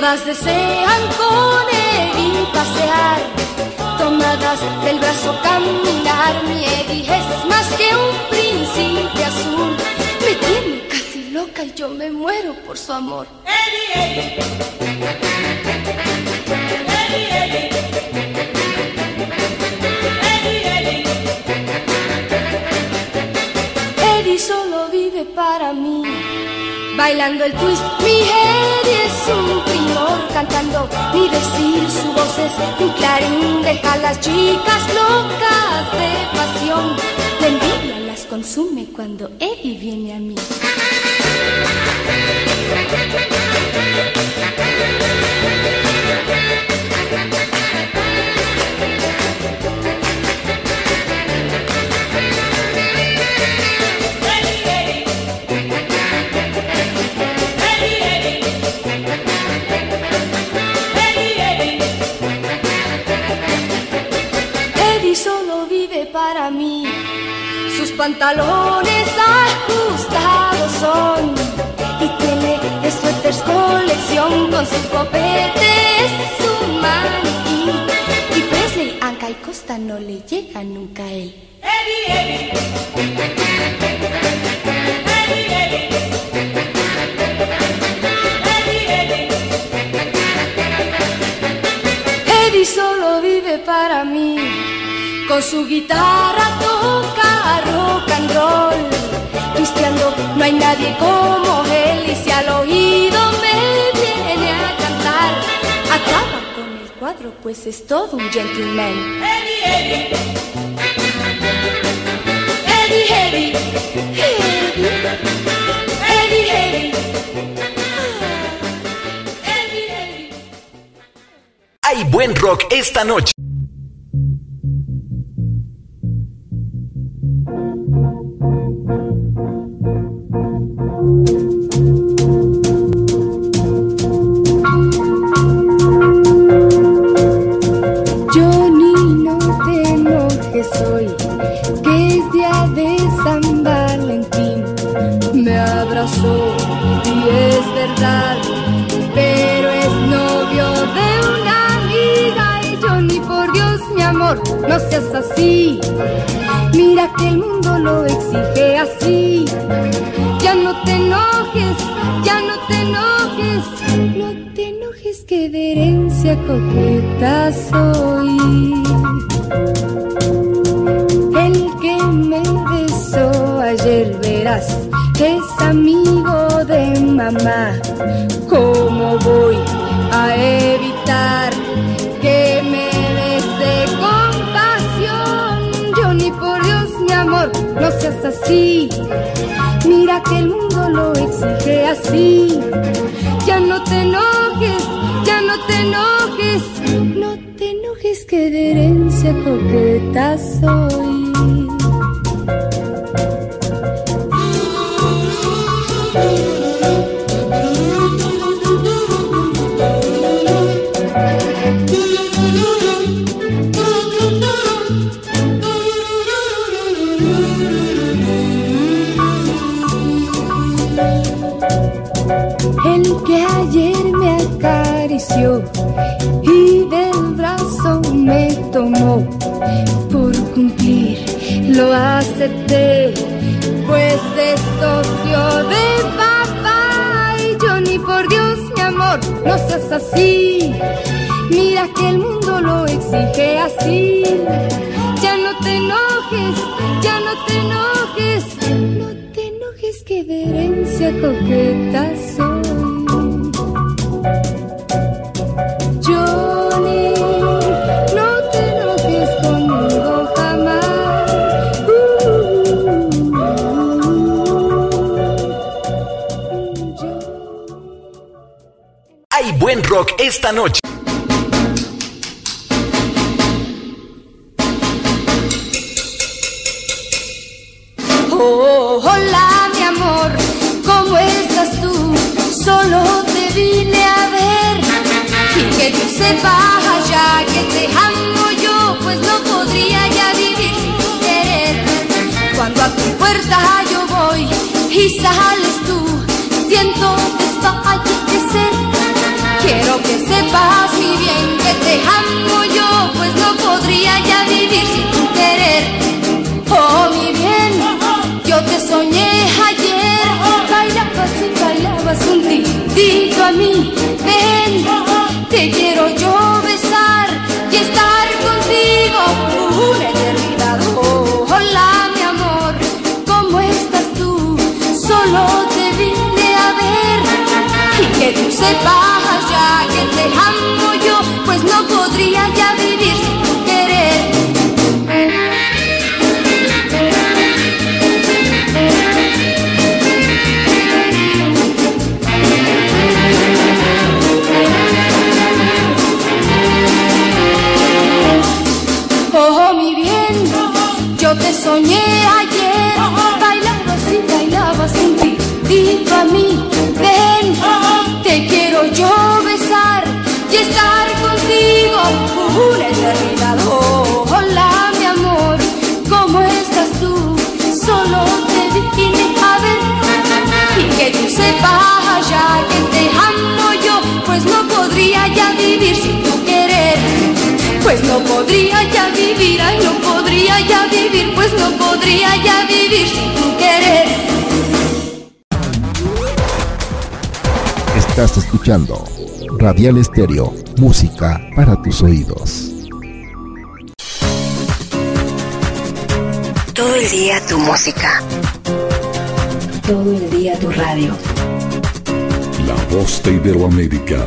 Todas desean con Eddie pasear, tomadas del brazo caminar. Mi Eddie es más que un príncipe azul, me tiene casi loca y yo me muero por su amor. Eddie, Eddie. Eddie, solo vive para mí bailando el twist. Mi Eddie es un cantando, ni decir su voz es un clarín. Deja a las chicas locas de pasión. La envidia las consume cuando Eddie viene a mí. Pantalones ajustados son. Y tiene de suéteres colección con su copete, es su maniquí. Y Presley, Anca y Costa no le llega nunca a él. Eddie, Eddie. Eddie, Eddie. Eddie solo vive para mí. Con su guitarra toca rock and roll. Cristiano, no hay nadie como él. Y si al oído me viene a cantar, acaba con el cuadro, pues es todo un gentleman. Eddie, Eddie. Eddie, Eddie. Eddie, Eddie. Eddie, Eddie. Hay buen rock esta noche. Así. Ya no te enojes, ya no te enojes, no te enojes que de herencia coqueta soy. Johnny, no te enojes conmigo jamás. Hay buen rock esta noche. Música para tus oídos. Todo el día tu música. Todo el día tu radio. La voz de Iberoamérica.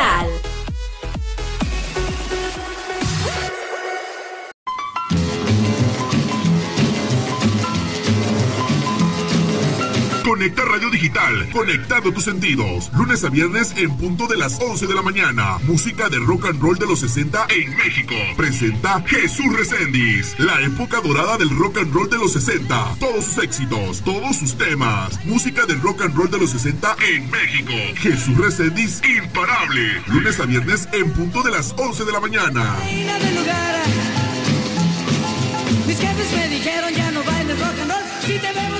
digital. Conecta Radio Digital, conectando tus sentidos. Lunes a viernes en punto de las 11 de la mañana. Música de rock and roll de los 60 en México. Presenta Jesús Reséndiz. La época dorada del rock and roll de los 60. Todos sus éxitos, todos sus temas. Música del rock and roll de los 60 en México. Jesús Reséndiz, imparable. Lunes a viernes en punto de las 11 de la mañana. Mis me dijeron ya no rock and roll. Si te vemos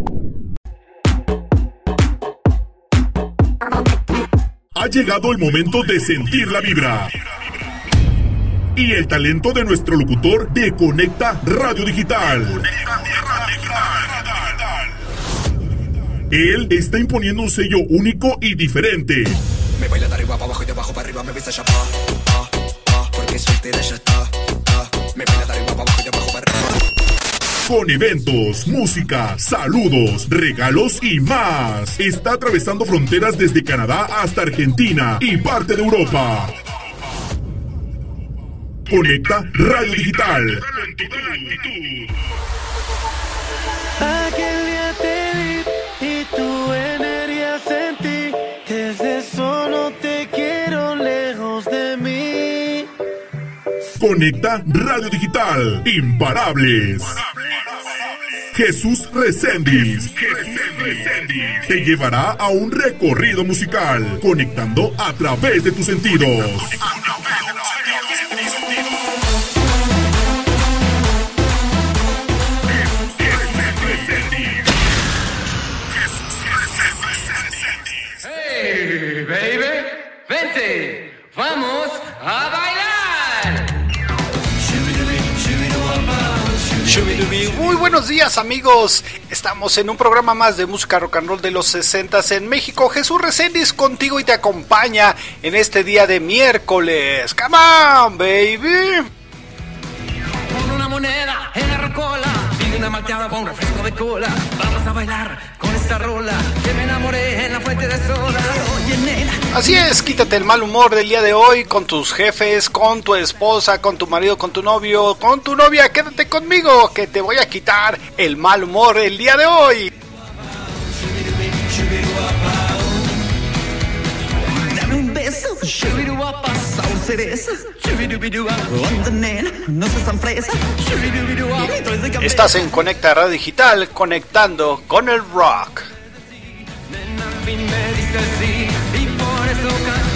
Ha llegado el momento de sentir la vibra. Y el talento de nuestro locutor de Conecta Radio Digital. Él está imponiendo un sello único y diferente. Me baila de arriba para abajo y de abajo para arriba me besa ya pa, pa, pa, porque soltera ya está. Me baila de arriba para abajo y de abajo. Con eventos, música, saludos, regalos y más. Está atravesando fronteras desde Canadá hasta Argentina y parte de Europa. Conecta Radio Digital. Aquel día te y. Desde Conecta Radio Digital. Imparables. Jesús Reséndiz te llevará a un recorrido musical, conectando a través de tus sentidos. Hey, baby, vente, vamos a bailar. Muy buenos días amigos, estamos en un programa más de música rock and roll de los 60 en México. Jesús Reséndiz contigo y te acompaña en este día de miércoles. Come on, baby. Con una moneda en la rocola y una malteada con refresco de cola. Vamos a bailar con esta rola que me enamoré en la fuente de soda. Así es, quítate el mal humor del día de hoy con tus jefes, con tu esposa, con tu marido, con tu novio, con tu novia. Quédate conmigo que te voy a quitar el mal humor el día de hoy. Dame un beso, cereza. No fresa. Estás en Conecta Radio Digital, conectando con el rock. Fin me y por eso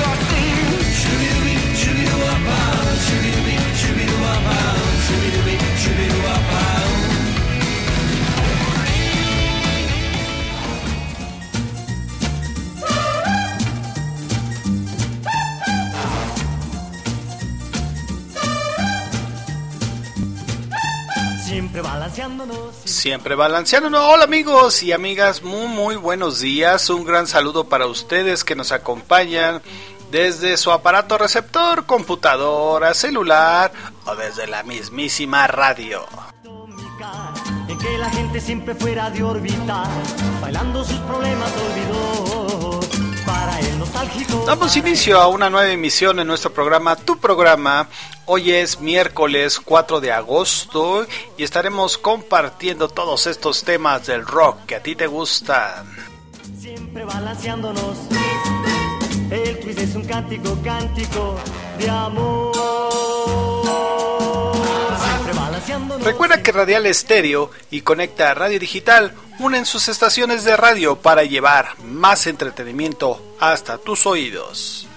Siempre balanceándonos. Siempre balanceándonos. Hola amigos y amigas, muy muy buenos días. Un gran saludo para ustedes que nos acompañan desde su aparato receptor, computadora, celular o desde la mismísima radio. En que la gente siempre fuera de órbita, bailando sus problemas olvidó. Damos inicio a una nueva emisión en nuestro programa, tu programa. Hoy es miércoles 4 de agosto y estaremos compartiendo todos estos temas del rock que a ti te gustan. Siempre balanceándonos. El twist es un cántico, cántico de amor. Recuerda que Radial Estéreo y Conecta Radio Digital unen sus estaciones de radio para llevar más entretenimiento hasta tus oídos.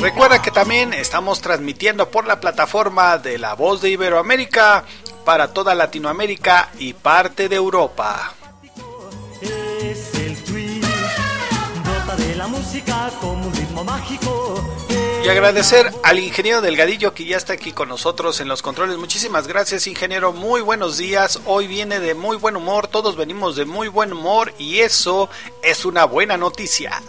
Recuerda que también estamos transmitiendo por la plataforma de La Voz de Iberoamérica para toda Latinoamérica y parte de Europa. Es el de la música como un ritmo mágico. Y agradecer al ingeniero Delgadillo que ya está aquí con nosotros en los controles. Muchísimas gracias, ingeniero. Muy buenos días. Hoy viene de muy buen humor. Todos venimos de muy buen humor y eso es una buena noticia.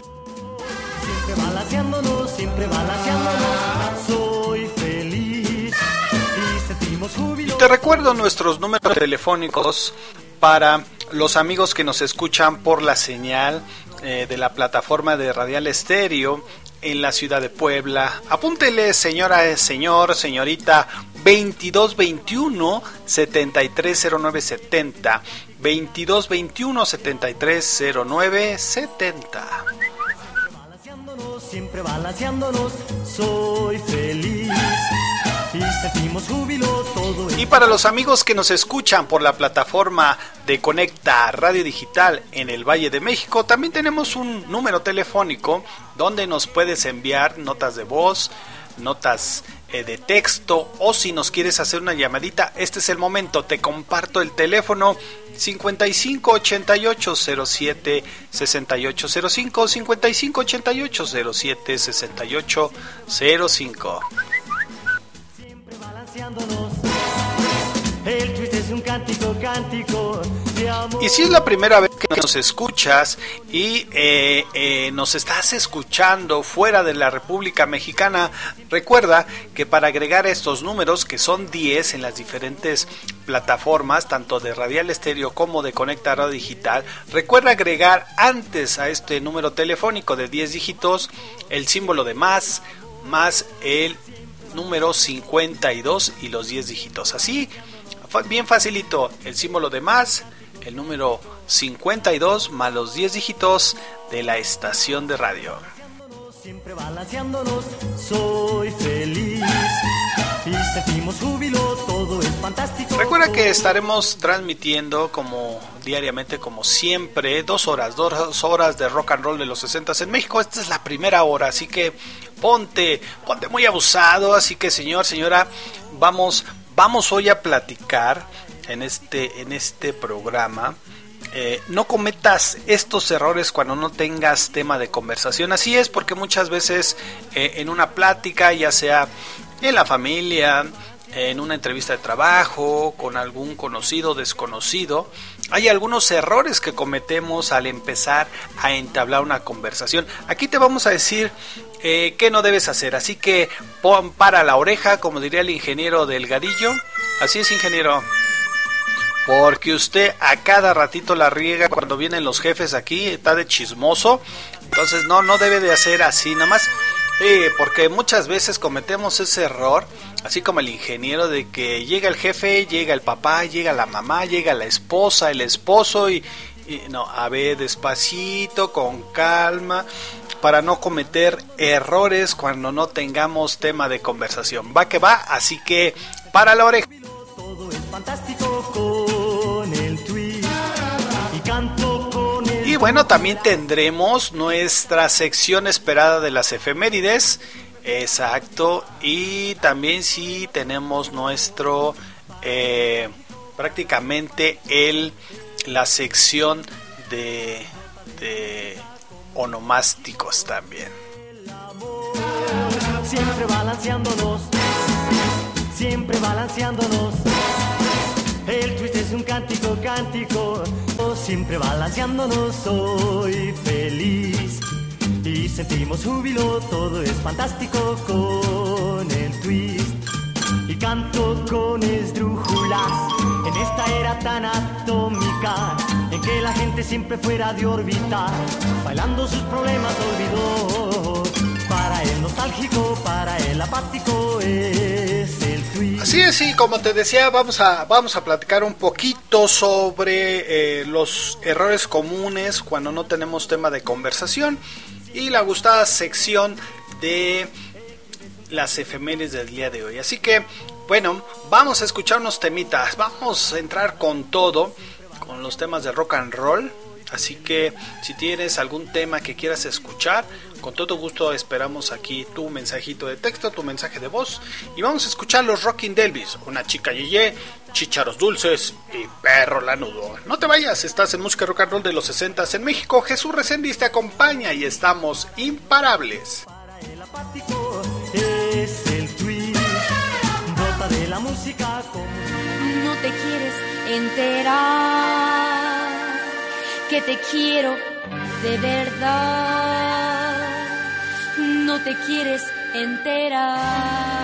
Siempre balanceándonos, siempre balanceándonos. Soy feliz y sentimos júbilo. Te recuerdo nuestros números telefónicos para los amigos que nos escuchan por la señal eh, de la plataforma de Radial Estéreo en la ciudad de Puebla. Apúntele, señora, señor, señorita, 2221 730970. 2221 730970. Balanceándonos, siempre balanceándonos. Soy feliz y para los amigos que nos escuchan por la plataforma de Conecta Radio Digital en el Valle de México, también tenemos un número telefónico donde nos puedes enviar notas de voz, notas eh, de texto o si nos quieres hacer una llamadita, este es el momento. Te comparto el teléfono 55 88 07 68 05 55 88 07 68 y si es la primera vez que nos escuchas y eh, eh, nos estás escuchando fuera de la República Mexicana, recuerda que para agregar estos números, que son 10 en las diferentes plataformas, tanto de Radial Estéreo como de Conecta Radio Digital, recuerda agregar antes a este número telefónico de 10 dígitos el símbolo de más, más el número 52 y los 10 dígitos. Así, bien facilito, el símbolo de más, el número 52 más los 10 dígitos de la estación de radio. Siempre balanceándonos, soy feliz y sentimos júbilo, todo. Recuerda que estaremos transmitiendo como diariamente, como siempre, dos horas, dos horas de rock and roll de los 60 en México. Esta es la primera hora, así que ponte, ponte muy abusado. Así que señor, señora, vamos, vamos hoy a platicar en este, en este programa eh, no cometas estos errores cuando no tengas tema de conversación. Así es porque muchas veces eh, en una plática, ya sea en la familia, en una entrevista de trabajo, con algún conocido desconocido, hay algunos errores que cometemos al empezar a entablar una conversación. Aquí te vamos a decir eh, qué no debes hacer, así que pon para la oreja, como diría el ingeniero Delgadillo. Así es, ingeniero. Porque usted a cada ratito la riega cuando vienen los jefes aquí, está de chismoso. Entonces no, no debe de hacer así, nada más. Porque muchas veces cometemos ese error, así como el ingeniero, de que llega el jefe, llega el papá, llega la mamá, llega la esposa, el esposo y, y no, a ver, despacito, con calma, para no cometer errores cuando no tengamos tema de conversación. Va que va, así que para la oreja. Bueno, también tendremos nuestra sección esperada de las efemérides. Exacto. Y también sí tenemos nuestro eh, prácticamente el la sección de, de onomásticos también. siempre balanceándonos, siempre balanceándonos. El twist es un cántico, cántico, siempre balanceándonos. Soy feliz y sentimos júbilo, todo es fantástico con el twist. Y canto con esdrújulas en esta era tan atómica en que la gente siempre fuera de órbita, bailando sus problemas olvidó. Para el nostálgico, para el apático es el tweet. Así es, sí, como te decía, vamos a, vamos a platicar un poquito sobre eh, los errores comunes cuando no tenemos tema de conversación y la gustada sección de las efemérides del día de hoy. Así que, bueno, vamos a escuchar unos temitas, vamos a entrar con todo, con los temas de rock and roll. Así que si tienes algún tema que quieras escuchar, con todo gusto esperamos aquí tu mensajito de texto, tu mensaje de voz. Y vamos a escuchar los Rocking Delvis, una chica yeye, chicharos dulces y perro lanudo. No te vayas, estás en música rock and roll de los 60 en México. Jesús Reséndiz te acompaña y estamos imparables. El apático es el tweet, brota de la música como No te quieres enterar que te quiero de verdad. No te quieres enterar.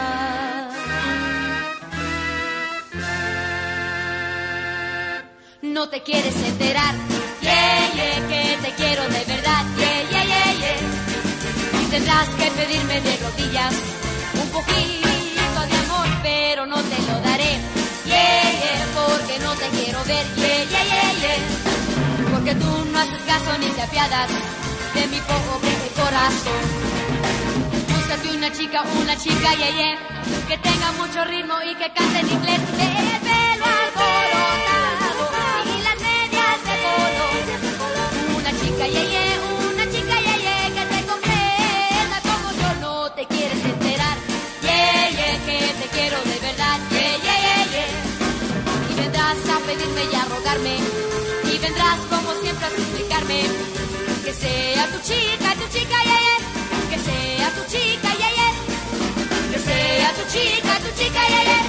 No te quieres enterar, yeah, que te quiero de verdad, yeah, yeah, yeah, yeah. Y tendrás que pedirme de rodillas un poquito de amor, pero no te lo daré, yeah, porque no te quiero ver, yeah, yeah, yeah, yeah. Porque tú no haces caso ni te apiadas de mi pobre corazón. Búscate una chica, una chica, yeah, yeah, que tenga mucho ritmo y que cante en inglés, el pelo alborotado y las medias de polo. Una chica, yeah, yeah, una chica, yeah, yeah, que te comprenda como yo no te quieres enterar, yeah, yeah, que te quiero de verdad, yeah, yeah, yeah, yeah. Y vendrás a pedirme y a rogarme, sea tu chica, tu chica, yeah, yeah, que sea tu chica, yeah, yeah. Que sea tu chica, tu chica, yeah, yeah.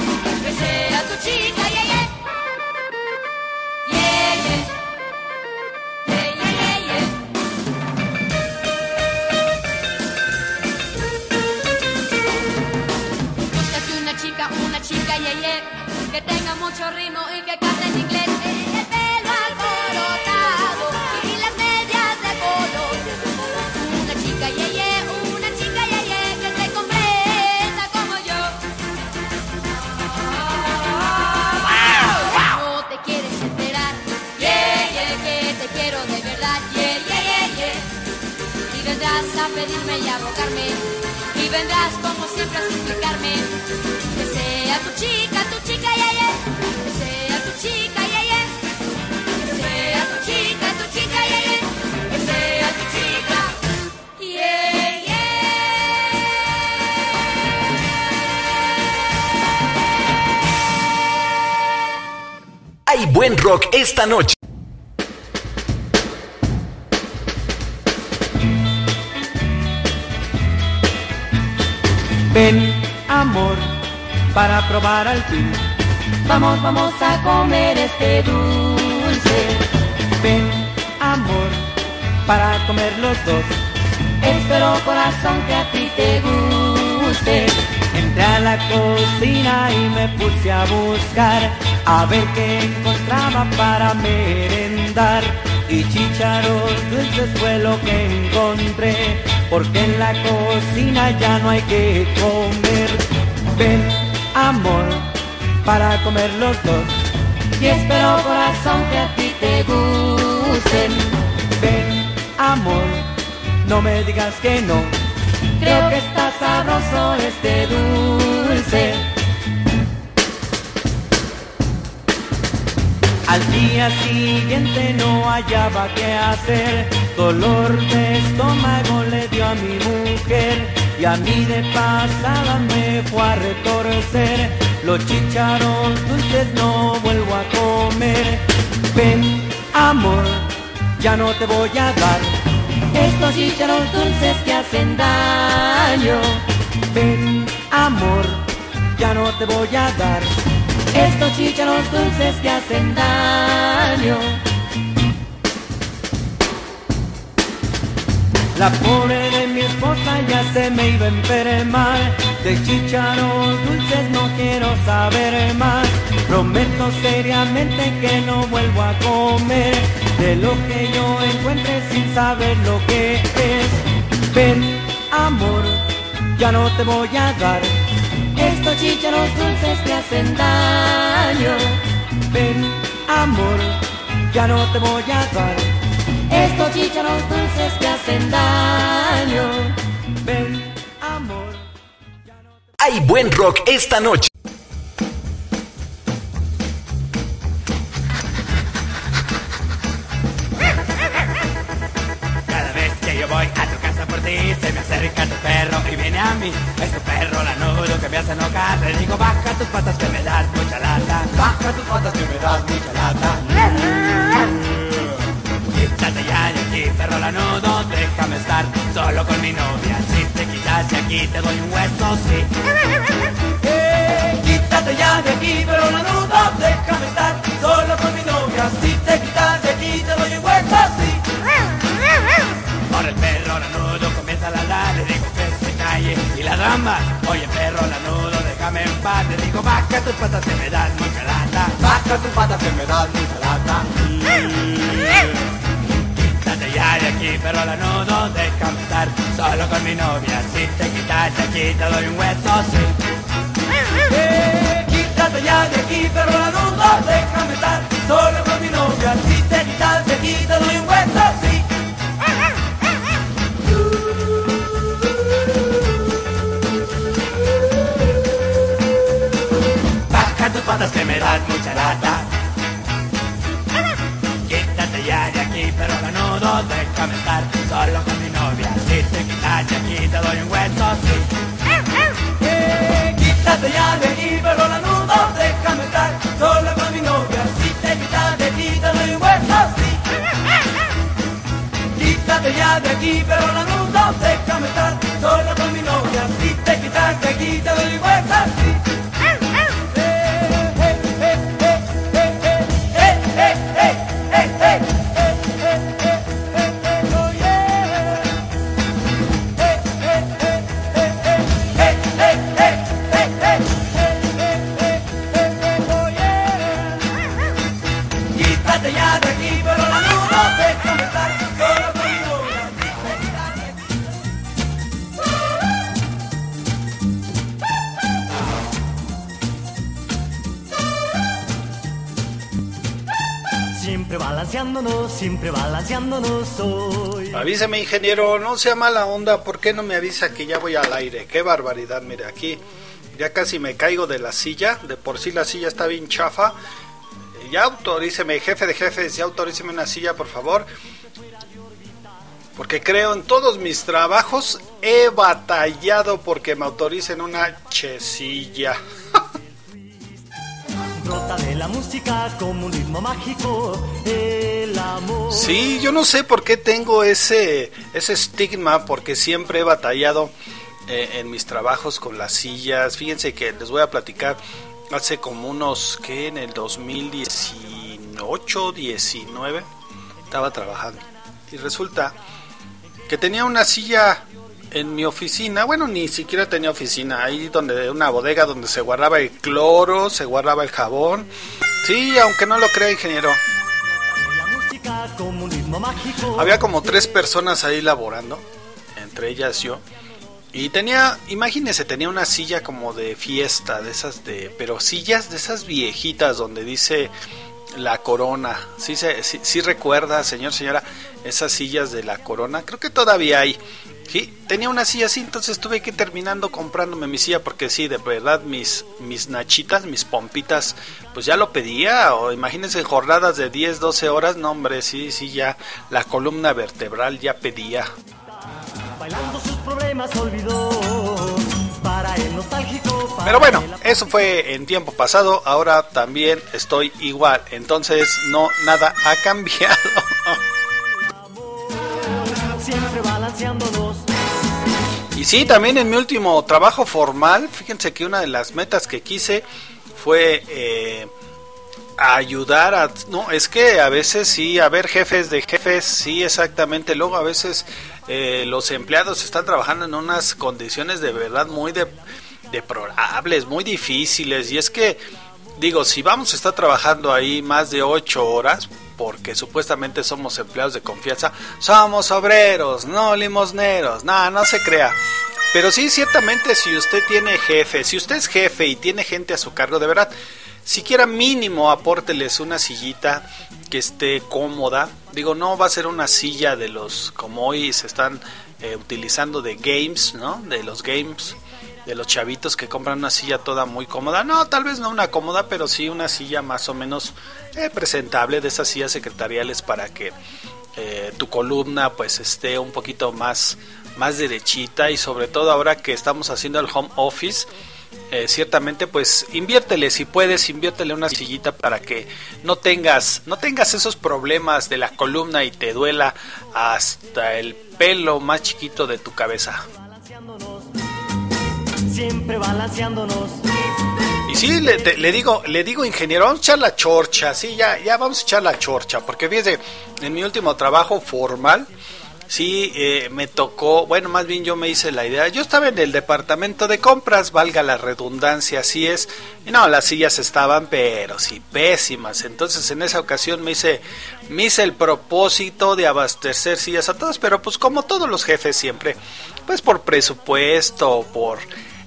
Que sea tu chica. Yeah, yeah, yeah, yeah. Búscate una chica, una chica, yeah, yeah, que tenga mucho ritmo y que cante en inglés. A pedirme y a rogarme, y vendrás como siempre a suplicarme, que sea tu chica, tu chica, yeah, yeah, que sea tu chica, yeah, yeah, que sea tu chica, tu chica, yeah, yeah, que sea tu chica, yeah. Hay buen rock esta noche. Para probar al fin. Vamos, vamos a comer este dulce. Ven, amor, para comer los dos. Espero corazón que a ti te guste. Entré a la cocina y me puse a buscar a ver qué encontraba para merendar. Y chicharos dulces fue lo que encontré, porque en la cocina ya no hay que comer. Ven, amor, para comer los dos. Y espero corazón que a ti te gusten. Ven, amor, no me digas que no. Creo que está sabroso este dulce. Al día siguiente no hallaba qué hacer, dolor de estómago le dio a mi mujer y a mí de pasada me fue a retorcer. Los chicharos dulces no vuelvo a comer. Ven, amor, ya no te voy a dar estos chicharos dulces que hacen daño. Ven, amor, ya no te voy a dar estos chicharos dulces que hacen daño. La pobre de mi esposa ya se me iba a enfermar. De chicharos dulces no quiero saber más. Prometo seriamente que no vuelvo a comer de lo que yo encuentre sin saber lo que es. Ven, amor, ya no te voy a dar estos chicharos dulces que hacen daño. Ven, amor, ya no te voy a dar estos chicharos dulces que hacen daño. Ven, amor. Hay buen rock esta noche. Mi novia. Si te quitas de aquí, te doy un hueso, sí. Eh, quítate ya de aquí, perro lanudo, déjame estar solo con mi novia. Si te quitas de aquí, te doy un hueso, sí. Por el perro lanudo comienza a ladrar, le digo que se calle y la dama. Oye, perro lanudo, déjame en paz. Le digo, baja tus patas que me das mucha lata. Baja tus patas que me das mucha lata. Quítate de aquí, perro lanudo, déjame estar solo con mi novia. Si te quitas de aquí, te doy un hueso, sí. Eh, quítate ya de aquí, perro lanudo, déjame estar solo con mi novia. Si te quitas de aquí, te doy un hueso, sí. Baja tus patas que me das mucha lata. Pero lanudo, déjame estar solo con mi novia. Si te quitas de aquí, te doy un hueso, sí. Eh, quítate ya de aquí, pero lanudo, déjame estar solo con mi novia. Si te quitas de aquí, te doy un hueso, sí. Quítate ya de aquí, pero lanudo, déjame estar solo con mi novia. Siempre balanceándonos hoy. Avíseme, ingeniero, no sea mala onda, ¿por qué no me avisa que ya voy al aire? Qué barbaridad, mire, aquí ya casi me caigo de la silla, de por sí la silla está bien chafa. Ya autoríceme, jefe de jefes, ya autoríceme una silla, por favor. Porque creo en todos mis trabajos he batallado porque me autoricen una chesilla. De la música como un ritmo mágico, el amor. Sí, yo no sé por qué tengo ese, ese estigma, porque siempre he batallado eh, en mis trabajos con las sillas. Fíjense que les voy a platicar hace como unos que en el 2018, 19 estaba trabajando y resulta que tenía una silla en mi oficina, bueno, ni siquiera tenía oficina, ahí donde una bodega donde se guardaba el cloro, se guardaba el jabón. Sí, aunque no lo crea, ingeniero. Había como tres personas ahí laborando, entre ellas yo. Y tenía, imagínese, tenía una silla como de fiesta, de esas de, pero sillas de esas viejitas donde dice la corona. Sí, sí, sí recuerda, señor, señora, esas sillas de la corona. Creo que todavía hay. Sí, tenía una silla así, entonces tuve que ir terminando comprándome mi silla porque sí, de verdad mis mis nachitas, mis pompitas, pues ya lo pedía o imagínense jornadas de 10, 12 horas, no hombre, sí, sí ya la columna vertebral ya pedía. Bailando sus problemas olvidó para el nostálgico. Pero bueno, eso fue en tiempo pasado, ahora también estoy igual, entonces no nada ha cambiado. Siempre balanceándonos. Y sí, también en mi último trabajo formal, fíjense que una de las metas que quise fue eh, ayudar a... No, es que a veces sí, a ver jefes de jefes, sí, exactamente. Luego a veces eh, los empleados están trabajando en unas condiciones de verdad muy de, deplorables, muy difíciles. Y es que, digo, si vamos a estar trabajando ahí más de ocho horas, porque supuestamente somos empleados de confianza, somos obreros, no limosneros, nada, no se crea. Pero sí, ciertamente, si usted tiene jefe, si usted es jefe y tiene gente a su cargo, de verdad, siquiera mínimo apórteles una sillita que esté cómoda. Digo, no va a ser una silla de los, como hoy se están eh, utilizando de games, ¿no? De los games de los chavitos que compran una silla toda muy cómoda. No, tal vez no una cómoda, pero sí una silla más o menos eh, presentable de esas sillas secretariales para que eh, tu columna pues esté un poquito más, más derechita y sobre todo ahora que estamos haciendo el home office. Eh, ciertamente pues inviértele si puedes inviértele una sillita para que no tengas no tengas esos problemas de la columna y te duela hasta el pelo más chiquito de tu cabeza siempre balanceándonos. Y sí, le, digo, le digo, ingeniero, vamos a echar la chorcha, sí, ya, ya vamos a echar la chorcha, porque fíjese, en mi último trabajo formal, sí, eh, me tocó, bueno, más bien yo me hice la idea, yo estaba en el departamento de compras, valga la redundancia, así es, y no, las sillas estaban, pero sí, pésimas, entonces en esa ocasión me hice, me hice el propósito de abastecer sillas a todas, pero pues como todos los jefes siempre, pues por presupuesto, por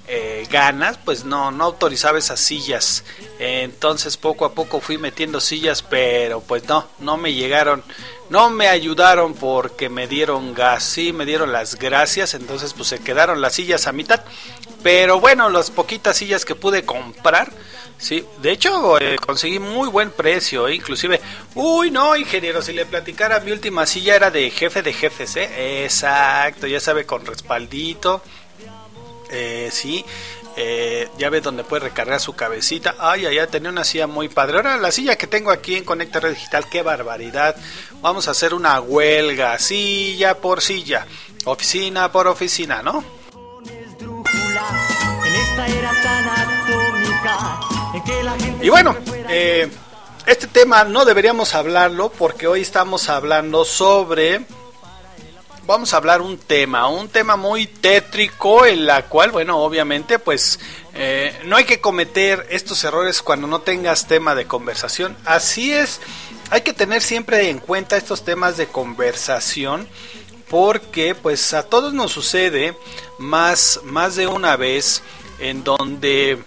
eh, ganas, pues no, no autorizaba esas sillas. Entonces poco a poco fui metiendo sillas, pero pues no, no me llegaron, no me ayudaron porque me dieron gas, sí, me dieron las gracias, entonces pues se quedaron las sillas a mitad. Pero bueno, las poquitas sillas que pude comprar, sí, de hecho eh, conseguí muy buen precio, eh, inclusive, uy no, ingeniero, si le platicara mi última silla era de jefe de jefes, eh, exacto, ya sabe, con respaldito eh, sí, eh, ya ve donde puede recargar su cabecita. Ay, ay, tenía una silla muy padre. Ahora la silla que tengo aquí en Conecta Red Digital, qué barbaridad. Vamos a hacer una huelga, silla por silla, oficina por oficina, ¿no? Y bueno, eh, este tema no deberíamos hablarlo porque hoy estamos hablando sobre vamos a hablar un tema, un tema muy tétrico en la cual, bueno, obviamente, pues eh, no hay que cometer estos errores cuando no tengas tema de conversación. Así es, hay que tener siempre en cuenta estos temas de conversación porque pues a todos nos sucede más, más de una vez en donde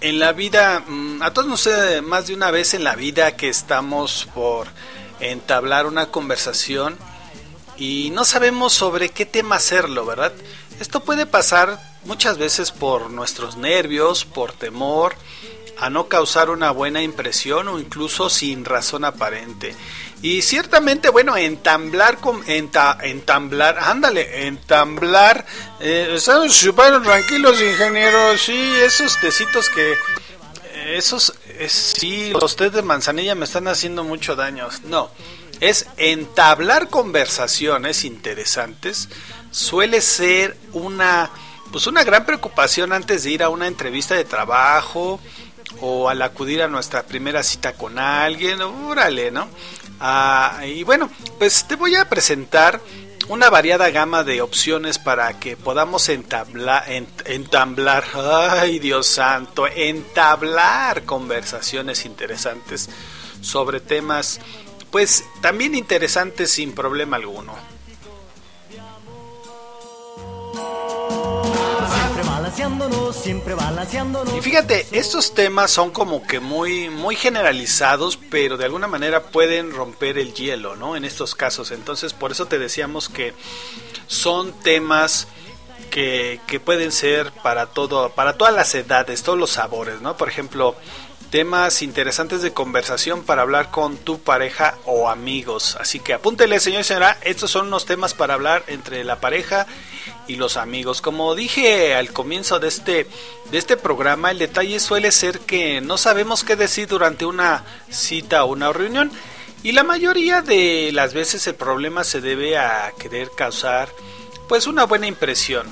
en la vida, mm, a todos nos sucede más de una vez en la vida que estamos por entablar una conversación y no sabemos sobre qué tema hacerlo, ¿verdad? Esto puede pasar muchas veces por nuestros nervios, por temor a no causar una buena impresión o incluso sin razón aparente. Y ciertamente, bueno, entamblar, con, entamblar, ándale, entamblar, eh, estamos súper tranquilos, ingenieros, sí, esos tecitos que, esos, sí, los test de manzanilla me están haciendo mucho daño. No, es entablar conversaciones interesantes suele ser una pues una gran preocupación antes de ir a una entrevista de trabajo o al acudir a nuestra primera cita con alguien, órale, ¿no? Ah, y bueno, pues te voy a presentar una variada gama de opciones para que podamos entablar, ay Dios santo, entablar conversaciones interesantes sobre temas, pues también interesantes sin problema alguno. Siempre balanceándonos. Y fíjate, estos temas son como que muy, muy generalizados, pero de alguna manera pueden romper el hielo, ¿no? En estos casos. Entonces, por eso te decíamos que son temas que, que pueden ser para todo, para todas las edades, todos los sabores, ¿no? Por ejemplo, temas interesantes de conversación para hablar con tu pareja o amigos. Así que apúntele, señor y señora, estos son unos temas para hablar entre la pareja y los amigos. Como dije al comienzo de este de este programa, el detalle suele ser que no sabemos qué decir durante una cita o una reunión y la mayoría de las veces el problema se debe a querer causar pues una buena impresión.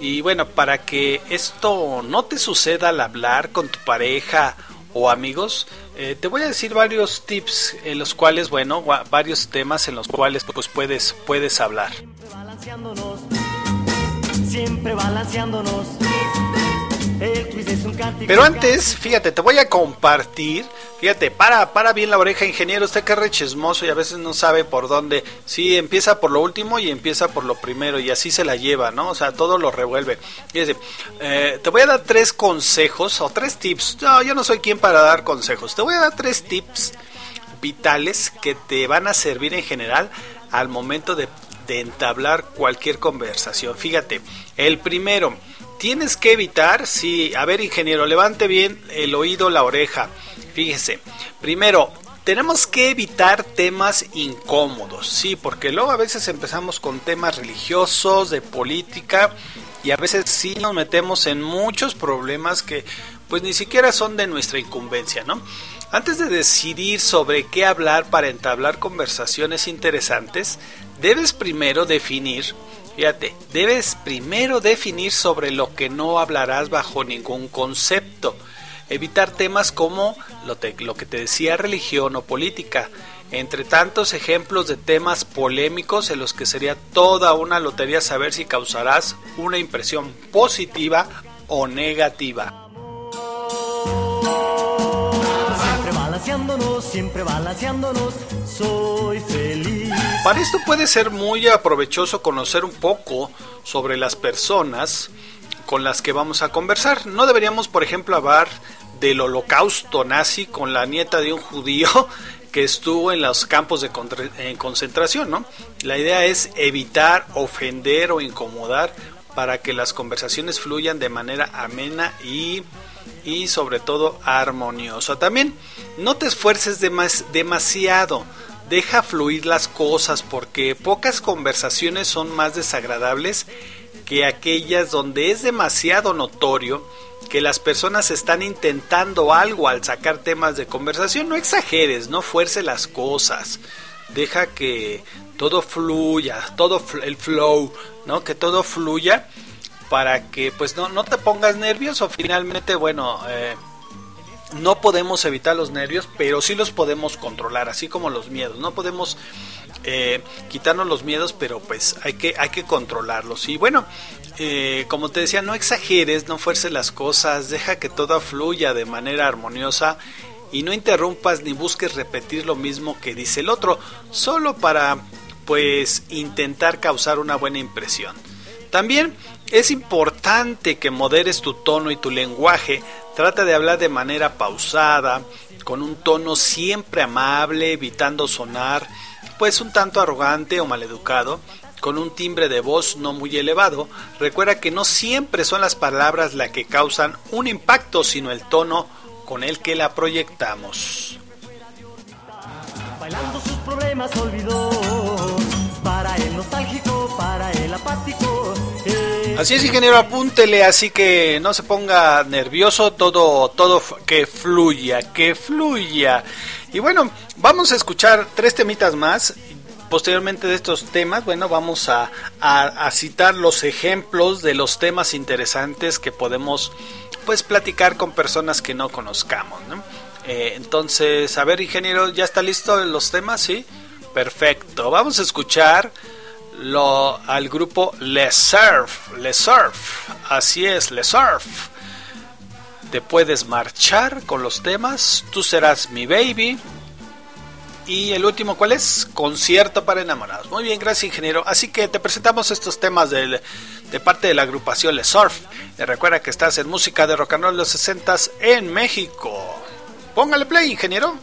Y bueno, para que esto no te suceda al hablar con tu pareja o amigos, eh, te voy a decir varios tips en los cuales, bueno, varios temas en los cuales pues puedes puedes hablar. Siempre balanceándonos. Pero antes, fíjate, te voy a compartir. Fíjate, para, para bien la oreja, ingeniero. Usted que es rechismoso y a veces no sabe por dónde. Sí, empieza por lo último y empieza por lo primero. Y así se la lleva, ¿no? O sea, todo lo revuelve. Eh, te voy a dar tres consejos o tres tips. No, yo no soy quien para dar consejos. Te voy a dar tres tips vitales que te van a servir en general al momento de, de entablar cualquier conversación. Fíjate, el primero tienes que evitar, sí, a ver ingeniero, levante bien el oído, la oreja. Fíjese, primero, tenemos que evitar temas incómodos, sí, porque luego a veces empezamos con temas religiosos, de política, y a veces sí nos metemos en muchos problemas que pues ni siquiera son de nuestra incumbencia, ¿no? Antes de decidir sobre qué hablar para entablar conversaciones interesantes, debes primero definir Fíjate, debes primero definir sobre lo que no hablarás bajo ningún concepto. Evitar temas como lo, que te decía religión o política. Entre tantos ejemplos de temas polémicos en los que sería toda una lotería saber si causarás una impresión positiva o negativa. siempre balanceándonos, soy feliz. Para esto puede ser muy aprovechoso conocer un poco sobre las personas con las que vamos a conversar. No deberíamos, por ejemplo, hablar del holocausto nazi con la nieta de un judío que estuvo en los campos de concentración, ¿no? La idea es evitar ofender o incomodar para que las conversaciones fluyan de manera amena y y sobre todo armonioso. También no te esfuerces demasiado, deja fluir las cosas porque pocas conversaciones son más desagradables que aquellas donde es demasiado notorio que las personas están intentando algo al sacar temas de conversación. No exageres, no fuerce las cosas. Deja que todo fluya, todo el flow, ¿no? Que todo fluya para que pues no, no te pongas nervioso. Finalmente, bueno, eh, no podemos evitar los nervios, pero sí los podemos controlar, así como los miedos. No podemos eh, quitarnos los miedos, pero pues hay que, hay que controlarlos. Y bueno, eh, como te decía, no exageres, no fuerces las cosas, deja que todo fluya de manera armoniosa y no interrumpas ni busques repetir lo mismo que dice el otro, solo para pues intentar causar una buena impresión. También es importante que moderes tu tono y tu lenguaje. Trata de hablar de manera pausada, con un tono siempre amable, evitando sonar pues un tanto arrogante o maleducado, con un timbre de voz no muy elevado. Recuerda que no siempre son las palabras las que causan un impacto, sino el tono con el que la proyectamos. Bailando sus problemas para el nostálgico, para el apático. Así es, ingeniero, apúntele, así que no se ponga nervioso, todo, todo que fluya, que fluya. Y bueno, vamos a escuchar tres temitas más. posteriormente de estos temas, bueno, vamos a, a, citar los ejemplos de los temas interesantes que podemos pues platicar con personas que no conozcamos, ¿no? Eh, entonces, a ver, ingeniero, ¿ya está listo los temas? Sí, perfecto. Vamos a escuchar lo, al grupo Le Surf, Le Surf, así es, Le Surf. Te puedes marchar con los temas, tú serás mi baby, y el último, ¿cuál es? Concierto para enamorados. Muy bien, gracias ingeniero. Así que te presentamos estos temas de parte de la agrupación Le Surf. Y recuerda que estás en música de rock and roll de los 60 en México. Póngale play, ingeniero.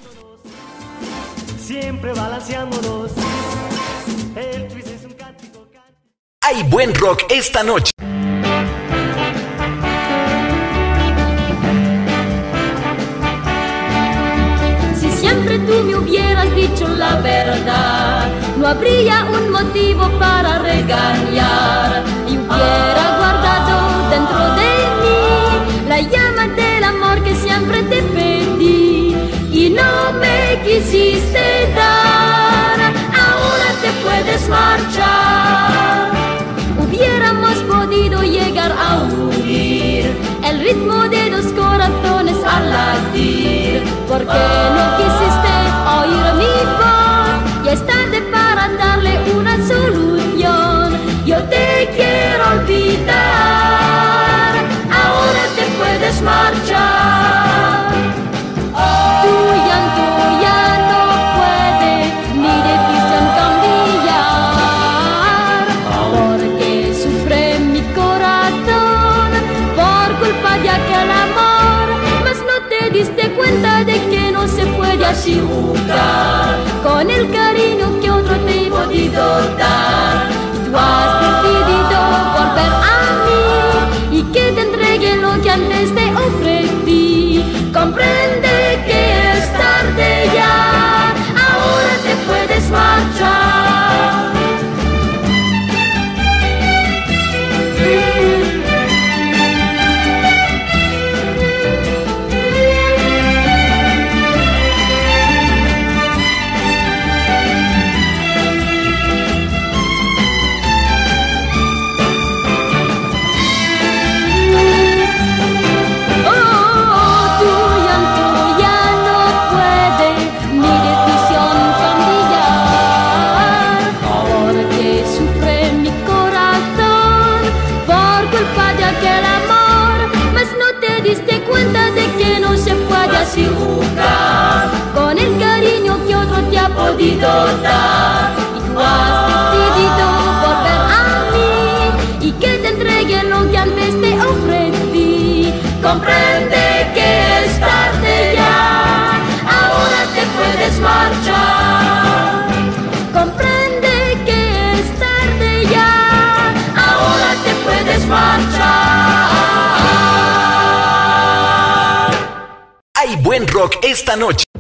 Siempre balanceándonos. Hay buen rock esta noche. siempre tú me hubieras dicho la verdad, no habría un motivo para regañar y hubiera ritmo de dos corazones al latir, porque no quisiste oír mi voz y es tarde para darle una solución. Yo te quiero olvidar, con el Comprende que es tarde ya, ahora te puedes marchar. Comprende que es tarde ya, ahora te puedes marchar. Hay buen rock esta noche.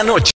Esta noche.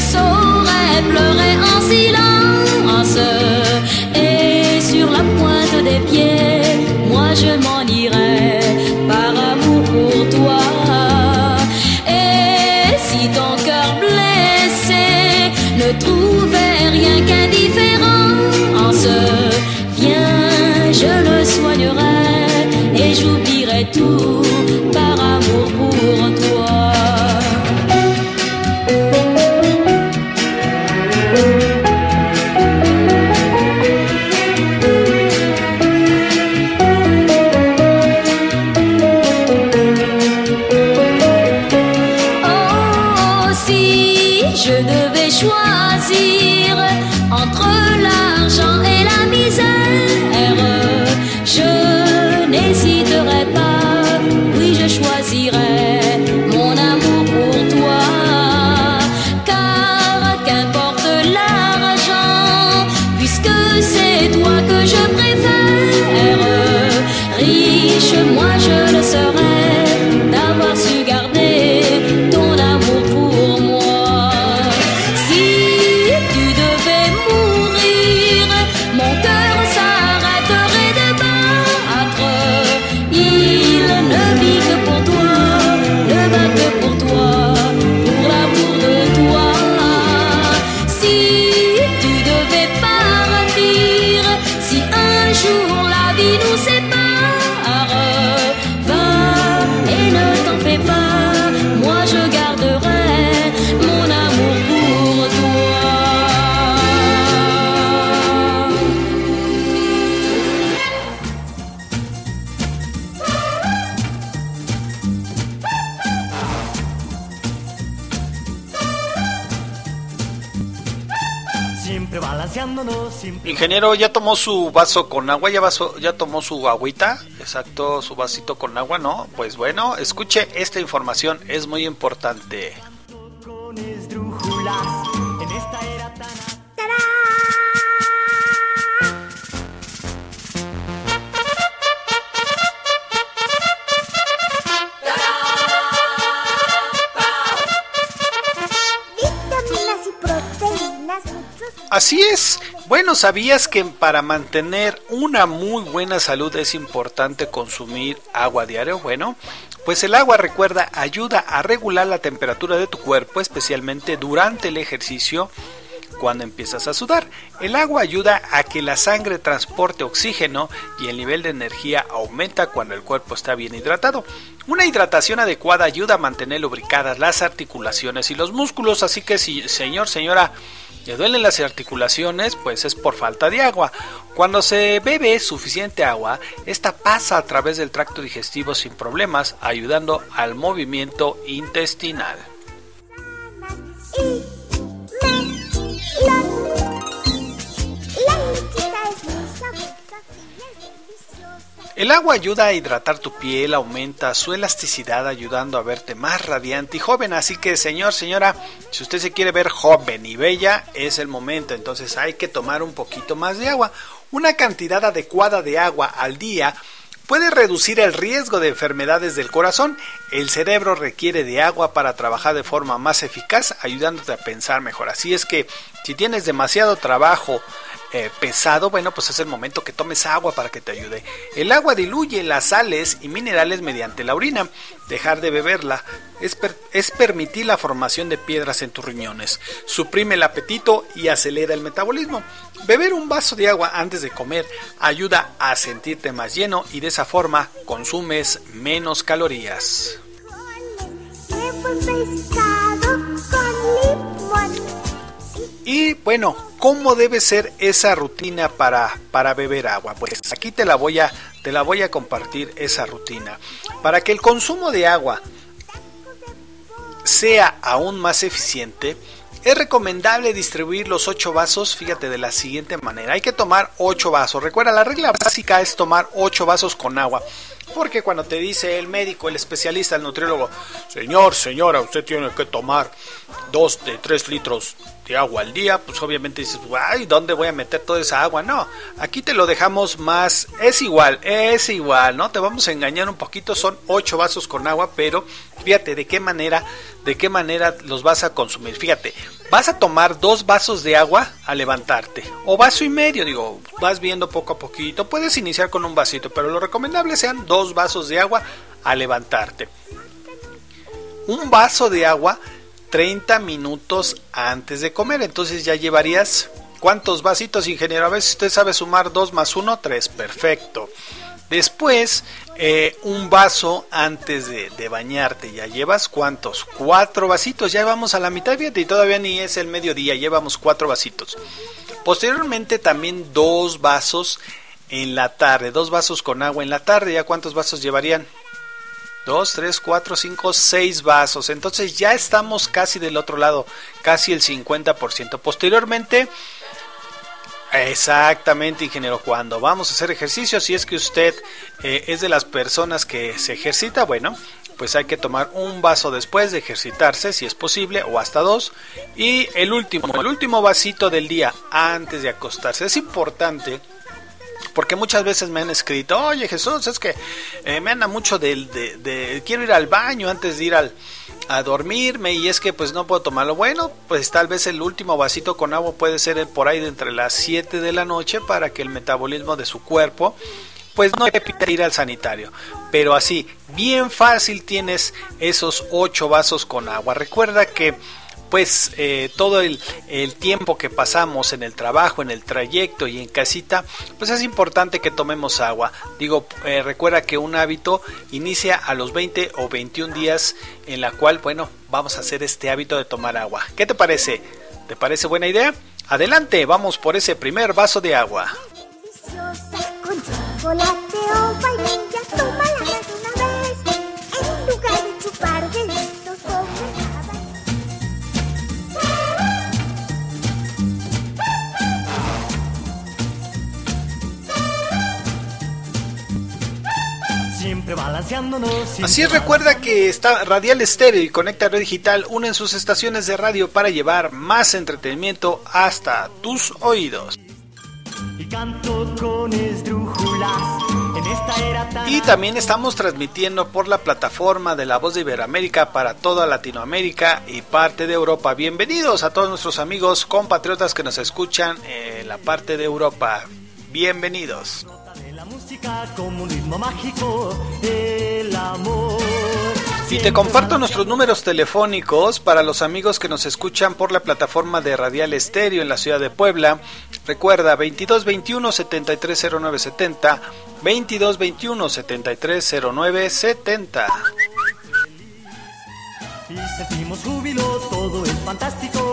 Je saurais pleurer en silence. Et sur la pointe des pieds, moi je m'en irai par amour pour toi. Et si ton cœur blessé ne trouvait rien qu'indifférence, viens, je le soignerai et j'oublierai tout tomó su vaso con agua? ¿Ya, vaso, ¿Ya tomó su agüita? Exacto, su vasito con agua, ¿no? Pues bueno, escuche esta información, es muy importante. ¿Sabías que para mantener una muy buena salud es importante consumir agua diario? Bueno, pues el agua, recuerda, ayuda a regular la temperatura de tu cuerpo, especialmente durante el ejercicio cuando empiezas a sudar. El agua ayuda a que la sangre transporte oxígeno y el nivel de energía aumenta cuando el cuerpo está bien hidratado. Una hidratación adecuada ayuda a mantener lubricadas las articulaciones y los músculos, así que si señor, señora, le duelen las articulaciones, pues es por falta de agua. Cuando se bebe suficiente agua, esta pasa a través del tracto digestivo sin problemas, ayudando al movimiento intestinal. El agua ayuda a hidratar tu piel, aumenta su elasticidad ayudando a verte más radiante y joven. Así que señor, señora, si usted se quiere ver joven y bella, es el momento. Entonces hay que tomar un poquito más de agua. Una cantidad adecuada de agua al día puede reducir el riesgo de enfermedades del corazón. El cerebro requiere de agua para trabajar de forma más eficaz, ayudándote a pensar mejor. Así es que si tienes demasiado trabajo eh, pesado, bueno, pues es el momento que tomes agua para que te ayude. El agua diluye las sales y minerales mediante la orina. Dejar de beberla es, es permitir la formación de piedras en tus riñones. Suprime el apetito y acelera el metabolismo. Beber un vaso de agua antes de comer ayuda a sentirte más lleno y de esa forma consumes menos calorías. Y bueno, ¿cómo debe ser esa rutina para, para beber agua? Pues aquí te la, voy a, te la voy a compartir esa rutina. Para que el consumo de agua sea aún más eficiente, es recomendable distribuir los 8 vasos, fíjate, de la siguiente manera. Hay que tomar 8 vasos. Recuerda, la regla básica es tomar 8 vasos con agua. Porque cuando te dice el médico, el especialista, el nutriólogo, señor, señora, usted tiene que tomar 2 de 3 litros de agua al día, pues obviamente dices, ay, ¿dónde voy a meter toda esa agua? No, aquí te lo dejamos más, es igual, es igual, ¿no? Te vamos a engañar un poquito, son 8 vasos con agua, pero fíjate de qué manera, de qué manera los vas a consumir. Fíjate, vas a tomar dos vasos de agua a levantarte, o vaso y medio, digo, vas viendo poco a poquito, puedes iniciar con un vasito, pero lo recomendable sean dos vasos de agua a levantarte. Un vaso de agua 30 minutos antes de comer. Entonces ya llevarías ¿cuántos vasitos, ingeniero? A veces usted sabe sumar 2 más 1, 3. Perfecto. Después, eh, un vaso antes de, de, bañarte. ¿Ya llevas cuántos? Cuatro vasitos. Ya vamos a la mitad, fíjate, y todavía ni es el mediodía. Llevamos cuatro vasitos. Posteriormente, también dos vasos en la tarde. Dos vasos con agua en la tarde. ¿Ya cuántos vasos llevarían? 2, 3, 4, 5, 6 vasos. Entonces ya estamos casi del otro lado, casi el 50%. Posteriormente, exactamente, ingeniero, cuando vamos a hacer ejercicio, si es que usted eh, es de las personas que se ejercita, bueno, pues hay que tomar un vaso después de ejercitarse, si es posible, o hasta dos. Y el último, el último vasito del día antes de acostarse. Es importante porque muchas veces me han escrito, oye Jesús, es que eh, me anda mucho de, de, quiero ir al baño antes de ir al, a dormirme y es que pues no puedo tomarlo. Bueno, pues tal vez el último vasito con agua puede ser por ahí de entre las 7 de la noche para que el metabolismo de su cuerpo pues no te pide ir al sanitario. Pero así, bien fácil tienes esos 8 vasos con agua. Recuerda que pues eh, todo el, tiempo que pasamos en el trabajo, en el trayecto y en casita, pues es importante que tomemos agua. Digo, eh, recuerda que un hábito inicia a los 20 o 21 días en la cual, bueno, vamos a hacer este hábito de tomar agua. ¿Qué te parece? ¿Te parece buena idea? Adelante, vamos por ese primer vaso de agua. Así es, recuerda que está Radial Estéreo y Conecta Radio Digital unen sus estaciones de radio para llevar más entretenimiento hasta tus oídos. Y también estamos transmitiendo por la plataforma de La Voz de Iberoamérica para toda Latinoamérica y parte de Europa. Bienvenidos a todos nuestros amigos compatriotas que nos escuchan en la parte de Europa. Bienvenidos música, comunismo mágico, el amor. Y te comparto nuestros números telefónicos para los amigos que nos escuchan por la plataforma de Radial Estéreo en la ciudad de Puebla. Recuerda 2221 730970, 2221 730970. Y sentimos júbilo, todo es fantástico.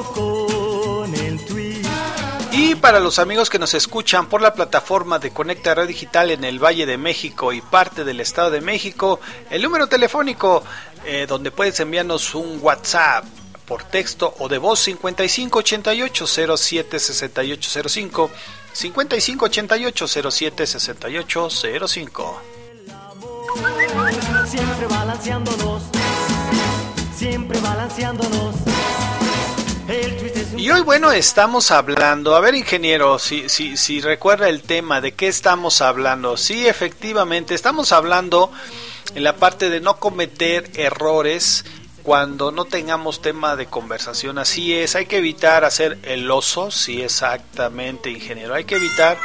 Y para los amigos que nos escuchan por la plataforma de Conecta Radio Digital en el Valle de México y parte del Estado de México, el número telefónico eh, donde puedes enviarnos un WhatsApp por texto o de voz 5588 07 6805 5588 07 6805 Siempre balanceándonos Siempre balanceándonos y hoy, bueno, estamos hablando, a ver, ingeniero, si, si, si recuerda el tema, ¿de qué estamos hablando? Sí, efectivamente, estamos hablando en la parte de no cometer errores cuando no tengamos tema de conversación. Así es, hay que evitar hacer el oso, sí, exactamente, ingeniero. Hay que evitar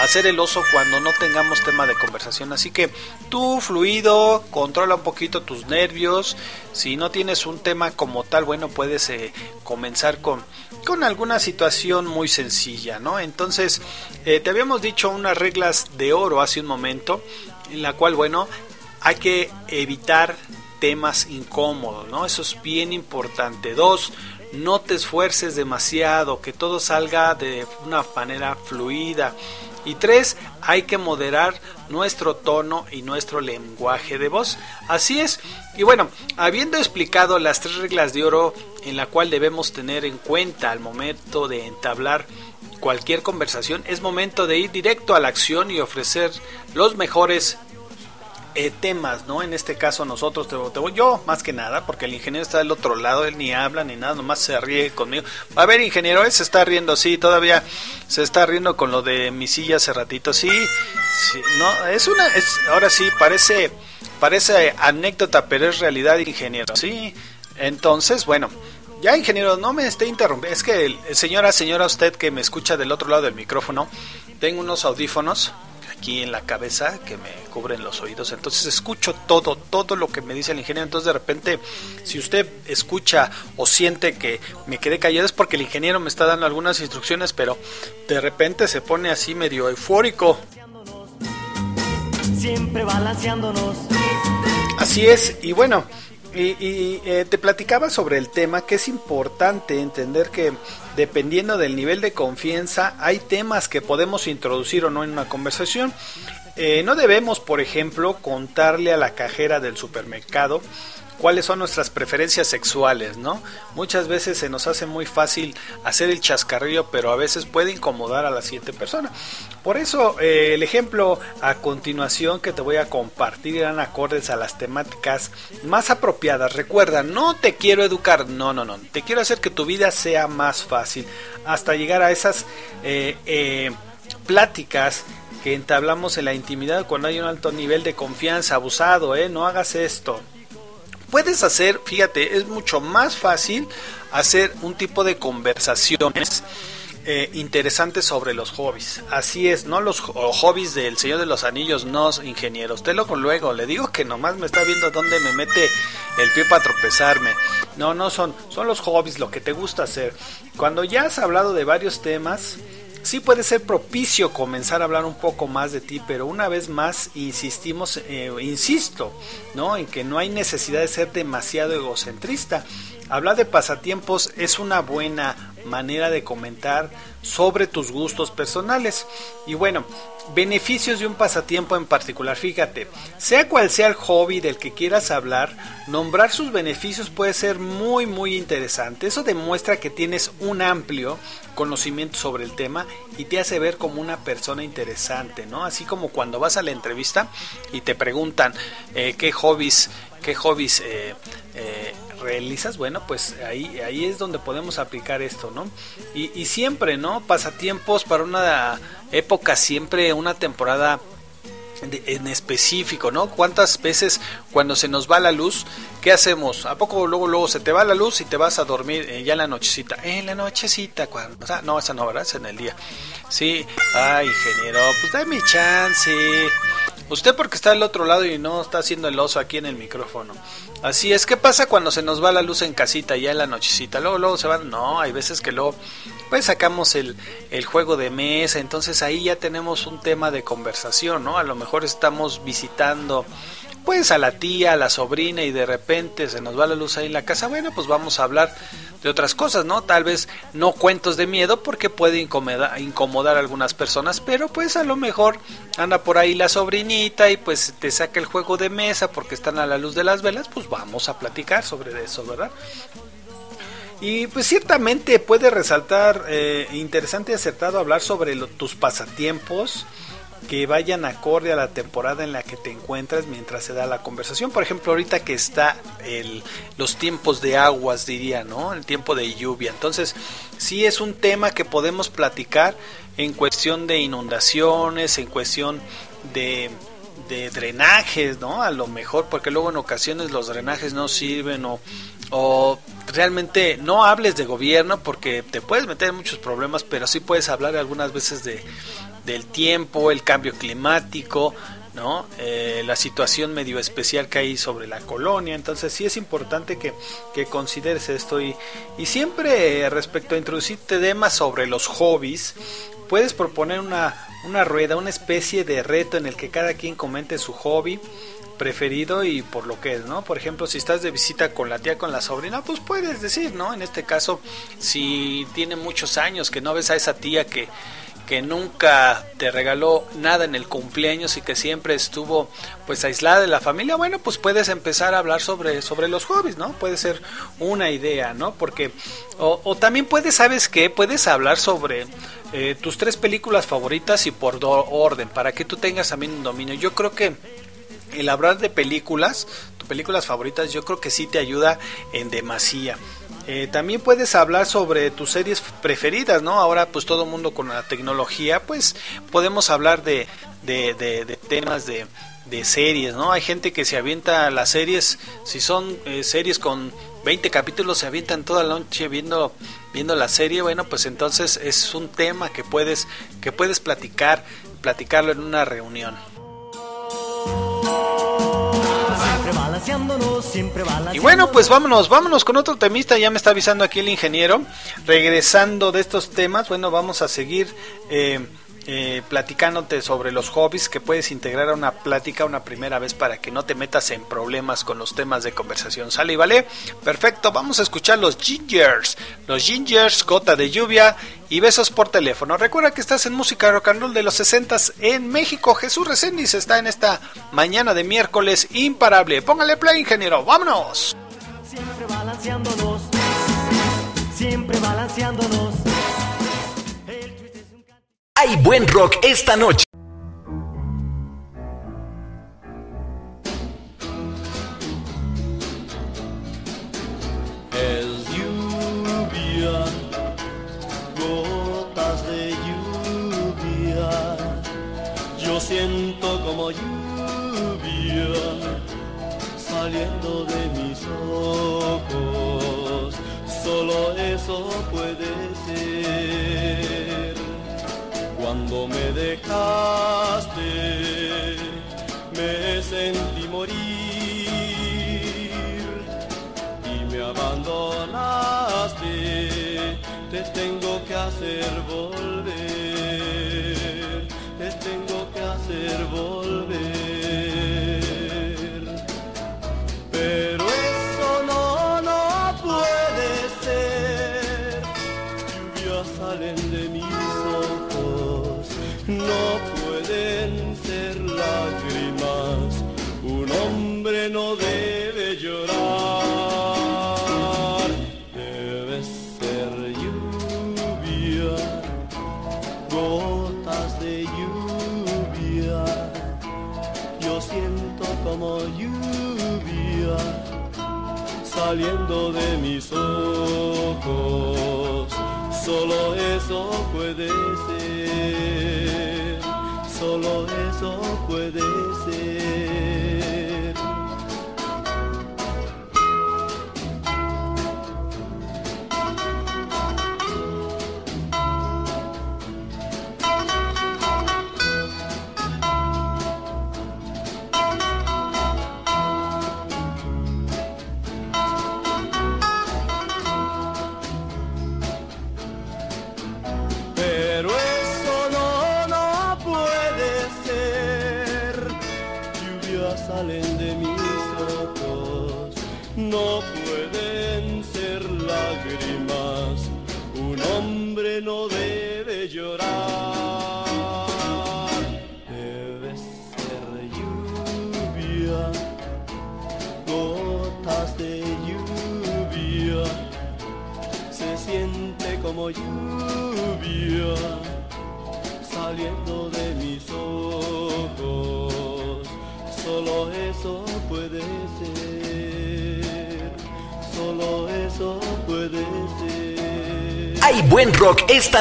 hacer el oso cuando no tengamos tema de conversación. Así que tú, fluido, controla un poquito tus nervios. Si no tienes un tema como tal, bueno, puedes eh, comenzar con, con alguna situación muy sencilla, ¿no? Entonces, eh, te habíamos dicho unas reglas de oro hace un momento, en la cual, bueno, hay que evitar temas incómodos, ¿no? Eso es bien importante. Dos, no te esfuerces demasiado, que todo salga de una manera fluida. Y tres, hay que moderar nuestro tono y nuestro lenguaje de voz. Así es. Y bueno, habiendo explicado las tres reglas de oro en la cual debemos tener en cuenta al momento de entablar cualquier conversación, es momento de ir directo a la acción y ofrecer los mejores eh, temas, ¿no? En este caso nosotros, te, te, yo más que nada, porque el ingeniero está del otro lado, él ni habla ni nada, nomás se ríe conmigo. A ver, ingeniero, él se está riendo, sí, todavía se está riendo con lo de mi silla hace ratito, sí, sí, no, es una, es, ahora sí, parece, parece anécdota, pero es realidad, ingeniero, sí. Entonces, bueno, ya ingeniero, no me esté interrumpiendo, es que señora, señora, usted que me escucha del otro lado del micrófono, tengo unos audífonos aquí en la cabeza que me cubren los oídos. Entonces escucho todo, todo lo que me dice el ingeniero. Entonces de repente, si usted escucha o siente que me quedé callado es porque el ingeniero me está dando algunas instrucciones, pero de repente se pone así medio eufórico. Siempre balanceándonos. Así es, y bueno, y, y eh, te platicaba sobre el tema que es importante entender que dependiendo del nivel de confianza hay temas que podemos introducir o no en una conversación. Eh, no debemos, por ejemplo, contarle a la cajera del supermercado cuáles son nuestras preferencias sexuales, ¿no? Muchas veces se nos hace muy fácil hacer el chascarrillo, pero a veces puede incomodar a la siguiente persona. Por eso eh, el ejemplo a continuación que te voy a compartir eran acordes a las temáticas más apropiadas. Recuerda, no te quiero educar, no, no, no, te quiero hacer que tu vida sea más fácil hasta llegar a esas eh, eh, pláticas que entablamos en la intimidad cuando hay un alto nivel de confianza abusado, ¿eh? No hagas esto puedes hacer, fíjate, es mucho más fácil hacer un tipo de conversaciones eh, interesantes sobre los hobbies. Así es, no los hobbies del Señor de los Anillos, no ingeniero. Usted luego, luego le digo que nomás me está viendo dónde me mete el pie para tropezarme. No, no son, son los hobbies, lo que te gusta hacer. Cuando ya has hablado de varios temas, sí puede ser propicio comenzar a hablar un poco más de ti, pero una vez más insistimos, eh, insisto, ¿no? En que no hay necesidad de ser demasiado egocentrista. Hablar de pasatiempos es una buena manera de comentar sobre tus gustos personales. Y bueno, beneficios de un pasatiempo en particular. Fíjate, sea cual sea el hobby del que quieras hablar, nombrar sus beneficios puede ser muy muy interesante. Eso demuestra que tienes un amplio conocimiento sobre el tema y te hace ver como una persona interesante, ¿no? Así como cuando vas a la entrevista y te preguntan eh, qué hobbies, qué hobbies eh, eh, realizas, bueno, pues ahí, ahí es donde podemos aplicar esto, ¿no? Y, siempre, ¿no? Pasatiempos para una época, siempre una temporada en específico, ¿no? ¿Cuántas veces cuando se nos va la luz, qué hacemos? ¿A poco luego luego se te va la luz y te vas a dormir eh, ya en la nochecita? En la nochecita, cuando, o sea, no, esa no, ¿verdad? Es en el día. Sí, ay, ingeniero, pues dame chance. Usted porque está al otro lado y no está haciendo el oso aquí en el micrófono. Así es, ¿qué pasa cuando se nos va la luz en casita ya en la nochecita? Luego, luego se van, no, hay veces que luego pues sacamos el, el juego de mesa, entonces ahí ya tenemos un tema de conversación, ¿no? A lo mejor estamos visitando pues a la tía, a la sobrina y de repente se nos va la luz ahí en la casa, bueno, pues vamos a hablar de otras cosas, ¿no? Tal vez no cuentos de miedo porque puede incomodar, a algunas personas, pero pues a lo mejor anda por ahí la sobrinita y pues te saca el juego de mesa porque están a la luz de las velas, pues vamos a platicar sobre eso, ¿verdad? Y pues ciertamente puede resaltar eh, interesante y acertado hablar sobre lo, tus pasatiempos, que vayan acorde a la temporada en la que te encuentras mientras se da la conversación. Por ejemplo, ahorita que está el, los tiempos de aguas, diría, ¿no? El tiempo de lluvia. Entonces, sí es un tema que podemos platicar en cuestión de inundaciones, en cuestión de, de drenajes, ¿no? A lo mejor, porque luego en ocasiones los drenajes no sirven o, o realmente no hables de gobierno porque te puedes meter en muchos problemas, pero sí puedes hablar algunas veces de, del tiempo, el cambio climático, ¿no? Eh, la situación medio especial que hay sobre la colonia. Entonces sí es importante que, que consideres esto y, y siempre respecto a introducir temas sobre los hobbies, puedes proponer una, una rueda, una especie de reto en el que cada quien comente su hobby preferido y por lo que es, ¿no? Por ejemplo, si estás de visita con la tía, con la sobrina, pues puedes decir, ¿no? En este caso, si tiene muchos años que no ves a esa tía que que nunca te regaló nada en el cumpleaños y que siempre estuvo pues aislada de la familia, bueno, pues puedes empezar a hablar sobre, sobre los hobbies, ¿no? Puede ser una idea, ¿no? Porque, o, también puedes, ¿sabes qué? Puedes hablar sobre eh, tus tres películas favoritas y por orden, para que tú tengas también un dominio. Yo creo que el hablar de películas, tus películas favoritas, yo creo que sí te ayuda en demasía. Eh, también puedes hablar sobre tus series preferidas, ¿no? Ahora pues todo mundo con la tecnología, pues podemos hablar de, de, temas de, de, series, ¿no? Hay gente que se avienta las series, si son eh, series con 20 capítulos, se avientan toda la noche viendo, viendo la serie, bueno, pues entonces es un tema que puedes, que puedes platicar, platicarlo en una reunión. Y bueno, pues vámonos, vámonos con otro temista, ya me está avisando aquí el ingeniero. Regresando de estos temas, bueno, vamos a seguir eh, eh, platicándote sobre los hobbies que puedes integrar a una plática una primera vez para que no te metas en problemas con los temas de conversación. ¿Sale y vale? Perfecto, vamos a escuchar los Gingers. Los Gingers, Gota de Lluvia y Besos por teléfono. Recuerda que estás en música rock and roll de los 60 en México. Jesús Reséndiz está en esta mañana de miércoles imparable. Póngale play, ingeniero. ¡Vámonos! Siempre balanceándonos. Siempre balanceándonos hay buen rock esta noche.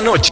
Noche.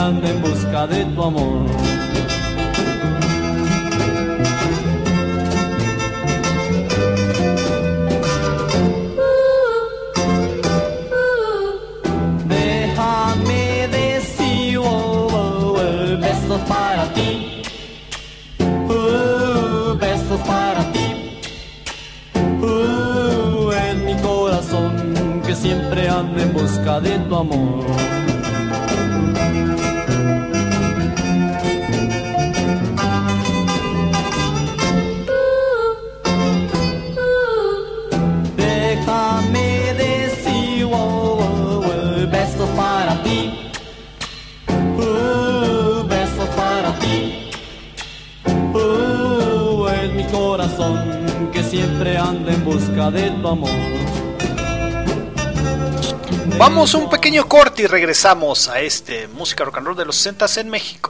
Anda en busca de tu amor. Déjame decir, oh, oh, el beso para ti. Uh, besos para ti. Uh, en mi corazón que siempre anda en busca de tu amor. Siempre anda en busca de tu amor. Vamos a un pequeño corte y regresamos a este música rock and roll de los 60 en México.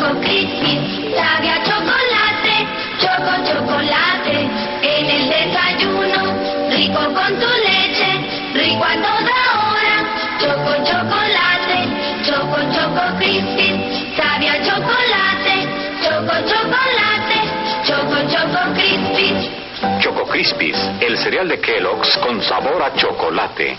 Choco, crispy, sabe a chocolate, choco, chocolate, en el desayuno, rico con tu leche, rico a toda hora, choco, chocolate, choco, choco, crispy, sabe a chocolate, choco, chocolate, choco, choco, crispy. Choco Crispies, el cereal de Kellogg's con sabor a chocolate.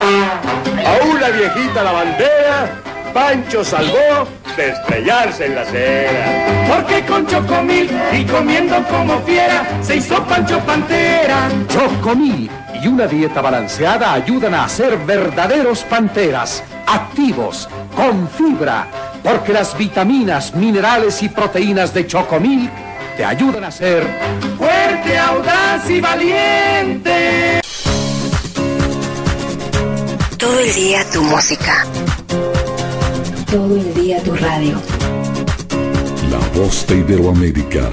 A una viejita lavandera, Pancho salvó de estrellarse en la acera. Porque con Chocomil y comiendo como fiera se hizo Pancho Pantera. Chocomil y una dieta balanceada ayudan a ser verdaderos panteras, activos, con fibra, porque las vitaminas, minerales y proteínas de Chocomil te ayudan a ser fuerte, audaz y valiente. Todo el día tu música. Todo el día tu radio. La voz de Iberoamérica.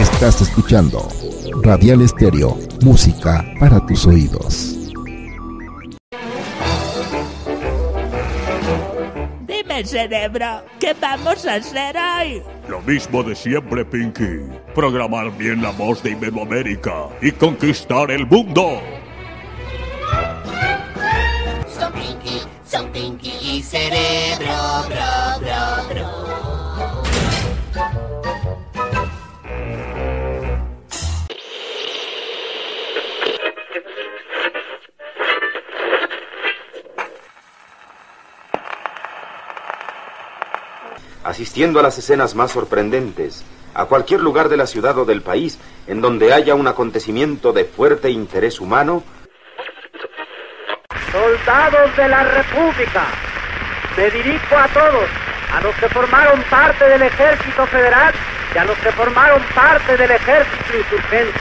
Estás escuchando Radial Estéreo, música para tus oídos. Dime, cerebro, ¿qué vamos a hacer hoy? Lo mismo de siempre, Pinky. Programar bien la voz de Iberoamérica y conquistar el mundo. Asistiendo a las escenas más sorprendentes, a cualquier lugar de la ciudad o del país en donde haya un acontecimiento de fuerte interés humano, Soldados de la República, me dirijo a todos, a los que formaron parte del Ejército Federal y a los que formaron parte del Ejército Insurgente.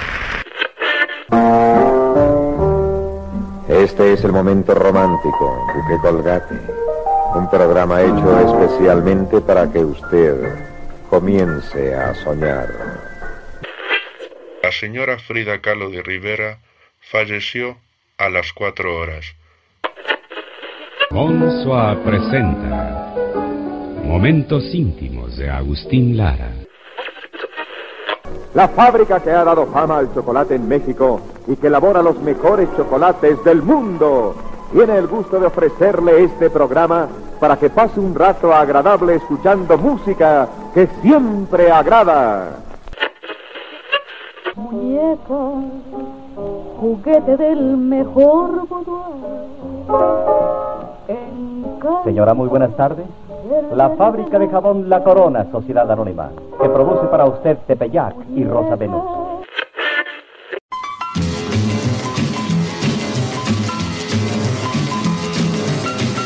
Este es el momento romántico, Duque Colgate. Un programa hecho especialmente para que usted comience a soñar. La señora Frida Kahlo de Rivera falleció a las cuatro horas. Monsoa presenta Momentos íntimos de Agustín Lara. La fábrica que ha dado fama al chocolate en México y que elabora los mejores chocolates del mundo tiene el gusto de ofrecerle este programa para que pase un rato agradable escuchando música que siempre agrada. Muñeca, juguete del mejor Señora, muy buenas tardes. La fábrica de jabón La Corona, Sociedad Anónima, que produce para usted Tepeyac y Rosa Venus.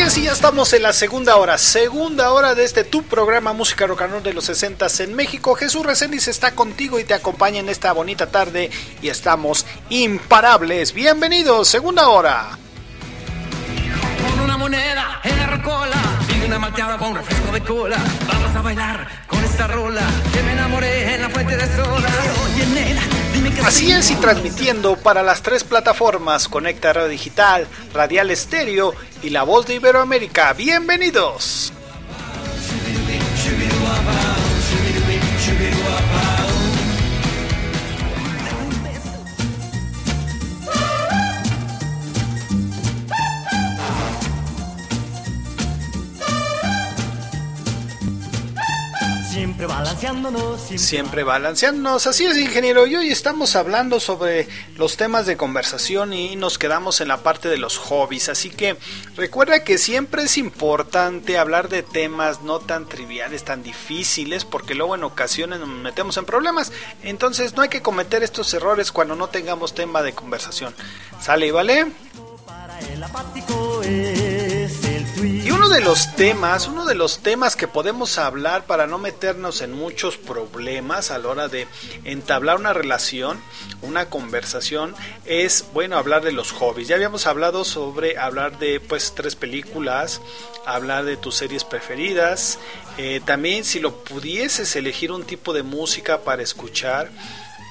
Así y ya estamos en la segunda hora, segunda hora de este tu programa Música Rock and Roll de los 60 en México. Jesús Reséndiz está contigo y te acompaña en esta bonita tarde y estamos imparables. Bienvenidos, segunda hora. Con una moneda en una malteada con refresco de cola. Vamos a bailar con esta rola que me enamoré en la fuente de soda. Oye, nena, dime que Así es, y transmitiendo para las tres plataformas Conecta Radio Digital, Radial Estéreo y La Voz de Iberoamérica. Bienvenidos. Siempre balanceándonos. Siempre balanceándonos, así es ingeniero, y hoy estamos hablando sobre los temas de conversación y nos quedamos en la parte de los hobbies, así que recuerda que siempre es importante hablar de temas no tan triviales, tan difíciles, porque luego en ocasiones nos metemos en problemas, entonces no hay que cometer estos errores cuando no tengamos tema de conversación. ¿Sale y vale? El apático. Y uno de los temas, uno de los temas que podemos hablar para no meternos en muchos problemas a la hora de entablar una relación, una conversación, es bueno hablar de los hobbies. Ya habíamos hablado sobre hablar de pues tres películas, hablar de tus series preferidas, eh, también si lo pudieses elegir un tipo de música para escuchar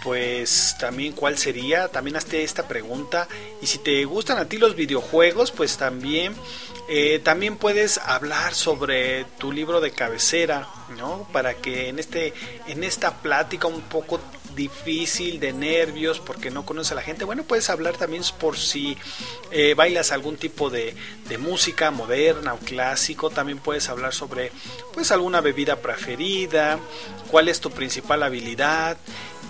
pues también cuál sería, también hazte esta pregunta y si te gustan a ti los videojuegos, pues también Eh, también puedes hablar sobre tu libro de cabecera, ¿no? Para que en este en esta plática un poco difícil de nervios porque no conoces a la gente bueno puedes hablar también por si eh, bailas algún tipo de, de, música moderna o clásico también puedes hablar sobre pues alguna bebida preferida cuál es tu principal habilidad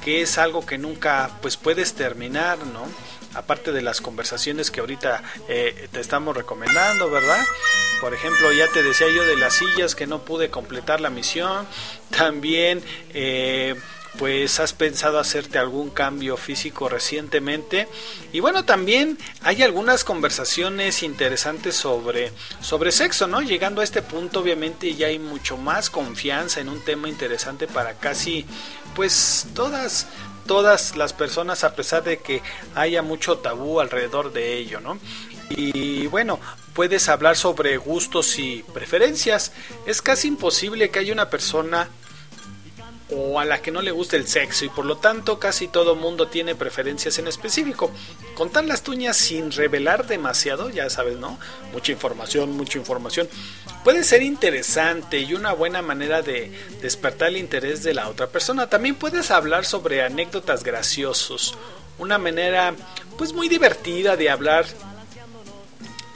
que es algo que nunca pues puedes terminar no aparte de las conversaciones que ahorita eh, te estamos recomendando, ¿verdad? Por ejemplo, ya te decía yo de las sillas que no pude completar la misión. También, eh, pues has pensado hacerte algún cambio físico recientemente. Y bueno, también hay algunas conversaciones interesantes sobre, sobre sexo, ¿no? Llegando a este punto, obviamente ya hay mucho más confianza en un tema interesante para casi, pues todas todas las personas a pesar de que haya mucho tabú alrededor de ello, ¿no? Y bueno, puedes hablar sobre gustos y preferencias. Es casi imposible que haya una persona o a la que no le guste el sexo y por lo tanto casi todo mundo tiene preferencias en específico. Contar las tuñas sin revelar demasiado, ya sabes, ¿no? Mucha información, mucha información. Puede ser interesante y una buena manera de despertar el interés de la otra persona. También puedes hablar sobre anécdotas graciosos. Una manera pues muy divertida de hablar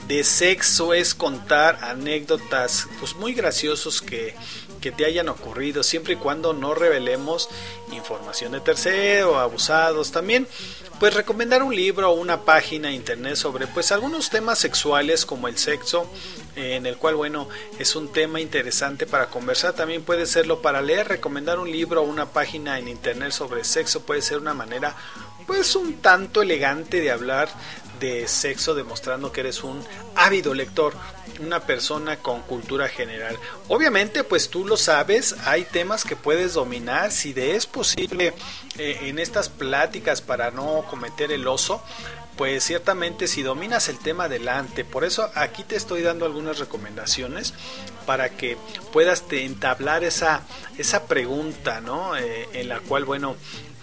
de sexo es contar anécdotas pues muy graciosos que que te hayan ocurrido, siempre y cuando no revelemos información de tercero, abusados. También, pues recomendar un libro o una página internet sobre pues algunos temas sexuales como el sexo, en el cual bueno, es un tema interesante para conversar, también puede serlo para leer, recomendar un libro o una página en internet sobre sexo puede ser una manera pues un tanto elegante de hablar de sexo demostrando que eres un ávido lector, una persona con cultura general. Obviamente, pues tú lo sabes, hay temas que puedes dominar, si de es posible eh, en estas pláticas para no cometer el oso, pues ciertamente si dominas el tema adelante. Por eso aquí te estoy dando algunas recomendaciones para que puedas entablar esa, esa pregunta, ¿no? Eh, en la cual, bueno,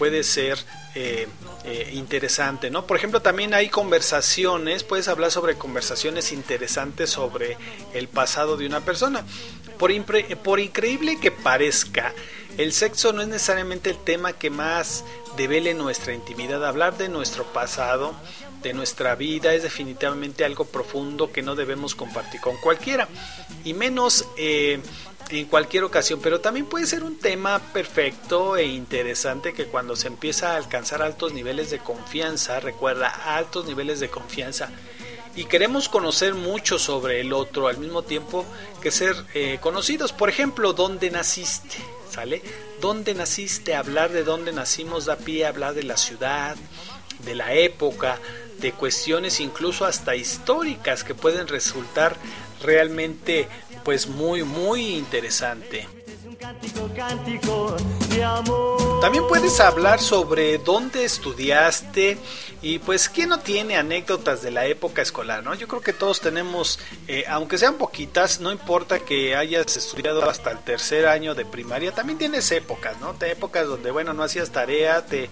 puede ser eh, eh, interesante, ¿no? Por ejemplo, también hay conversaciones, puedes hablar sobre conversaciones interesantes sobre el pasado de una persona. Por, increíble que parezca, el sexo no es necesariamente el tema que más devele nuestra intimidad. Hablar de nuestro pasado, de nuestra vida, es definitivamente algo profundo que no debemos compartir con cualquiera. Y menos eh, en cualquier ocasión, pero también puede ser un tema perfecto e interesante que cuando se empieza a alcanzar altos niveles de confianza, recuerda, altos niveles de confianza, y queremos conocer mucho sobre el otro al mismo tiempo que ser eh, conocidos. Por ejemplo, ¿dónde naciste? ¿Sale? ¿Dónde naciste? Hablar de dónde nacimos da pie hablar de la ciudad, de la época, de cuestiones incluso hasta históricas que pueden resultar realmente pues muy muy interesante. También puedes hablar sobre dónde estudiaste y pues quién no tiene anécdotas de la época escolar, ¿no? Yo creo que todos tenemos, eh, aunque sean poquitas, no importa que hayas estudiado hasta el tercer año de primaria, también tienes épocas, ¿no? Te épocas donde, bueno, no hacías tarea, te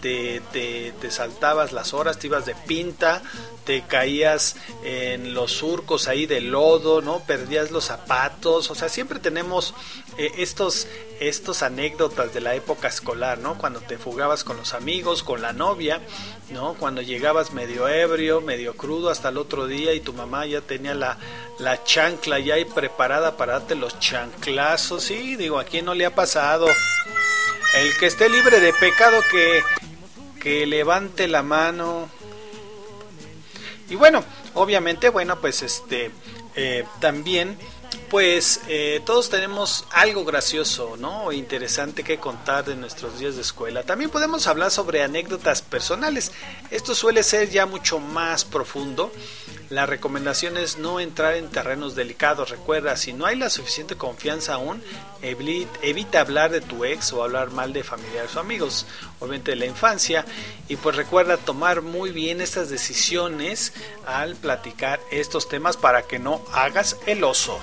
te, te, saltabas las horas, te ibas de pinta, te caías en los surcos ahí de lodo, ¿no? Perdías los zapatos, o sea, siempre tenemos eh, estos, estos anécdotas de la época escolar, ¿no? Cuando te fugabas con los amigos, con la novia, ¿no? Cuando llegabas medio ebrio, medio crudo hasta el otro día y tu mamá ya tenía la, la chancla ya ahí preparada para darte los chanclazos, sí, digo, ¿a quién no le ha pasado? El que esté libre de pecado que que levante la mano. Y bueno, obviamente, bueno, pues este eh, también pues eh, todos tenemos algo gracioso, ¿no? Interesante que contar de nuestros días de escuela. También podemos hablar sobre anécdotas personales. Esto suele ser ya mucho más profundo. La recomendación es no entrar en terrenos delicados. Recuerda, si no hay la suficiente confianza aún, evita hablar de tu ex o hablar mal de familiares o amigos, obviamente de la infancia. Y pues recuerda tomar muy bien estas decisiones al platicar estos temas para que no hagas el oso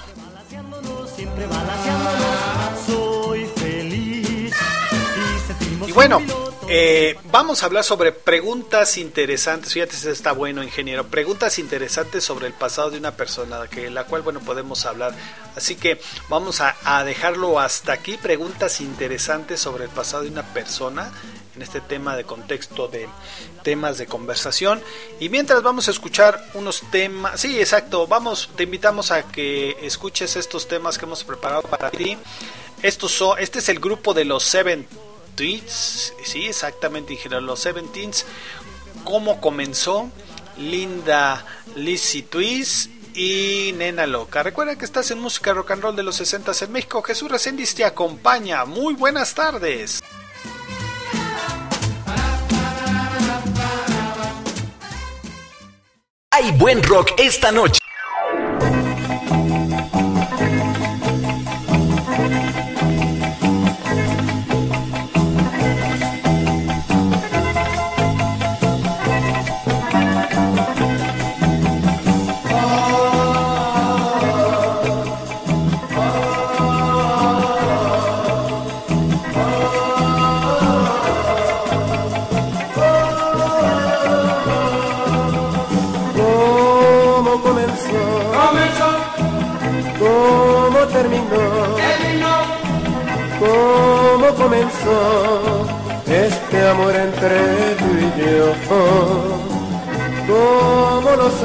bueno, eh, vamos a hablar sobre preguntas interesantes. Fíjate, si está bueno, ingeniero. Preguntas interesantes sobre el pasado de una persona, que la cual, bueno, podemos hablar. Así que vamos a, a dejarlo hasta aquí. Preguntas interesantes sobre el pasado de una persona en este tema de contexto de temas de conversación. Y mientras vamos a escuchar unos temas, sí, exacto, vamos, te invitamos a que escuches estos temas que hemos preparado para ti. Estos son, este es el grupo de los Seven Tweets, sí, exactamente, ingeniero, los Seven Teens. ¿Cómo comenzó? Linda Lizzy Twist y Nena Loca. Recuerda que estás en música rock and roll de los 60 en México. Jesús Reséndiz te acompaña. Muy buenas tardes. Hay buen rock esta noche.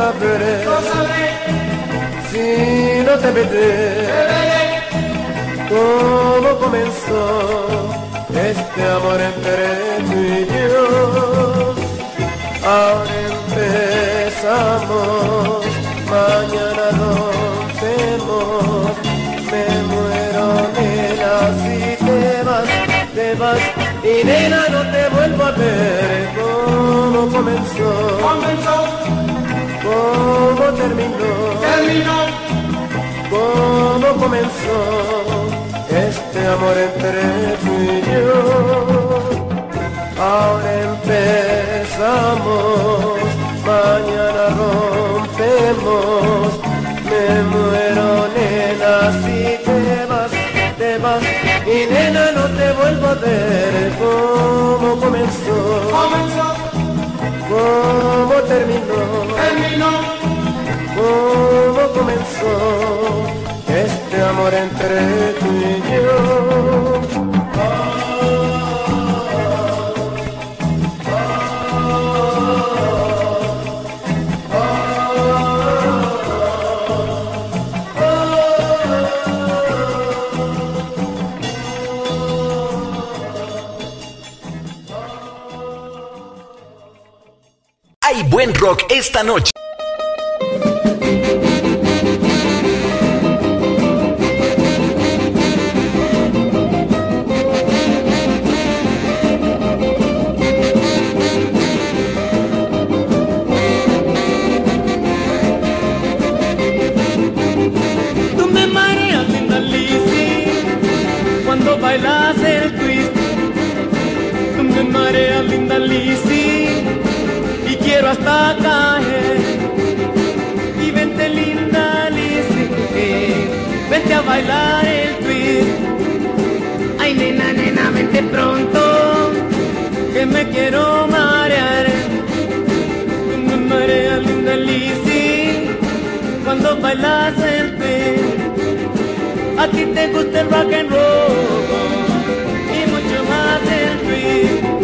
Sabré lo sabré, si no te veré? te veré, ¿Cómo comenzó este amor entre tú y yo? Ahora empezamos, mañana rompemos, me muero nena si te vas, te vas y nena no te vuelvo a ver. ¿Cómo comenzó? comenzó, ¿Cómo terminó? terminó, ¿Cómo comenzó este amor entre tú y yo? Ahora empezamos, mañana rompemos, me muero nena si te vas, te vas y nena no te vuelvo a ver. ¿Cómo comenzó? comenzó, ¿Cómo terminó? Terminó, ¿Cómo comenzó este amor entre tú y yo? Buen rock esta noche. Quiero marear, me mareas linda Lizzy, cuando bailas el twist, a ti te gusta el rock and roll y mucho más el twist.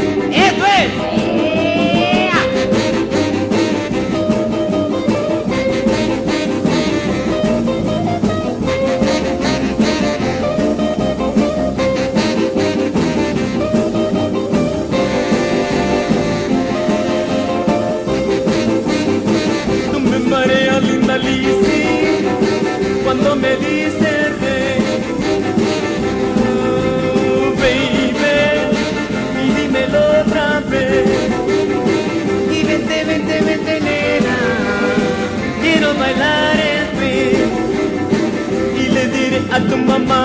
a tu mamá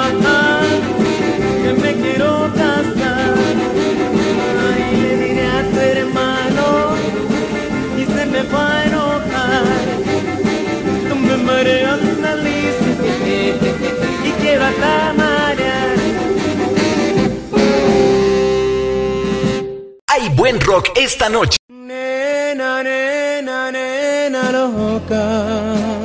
que me quiero casar. Y le diré a tu hermano y se me va a enojar. Tú me mareas la lista y quiero hasta. Hay buen rock esta noche. Nena, nena, nena loca.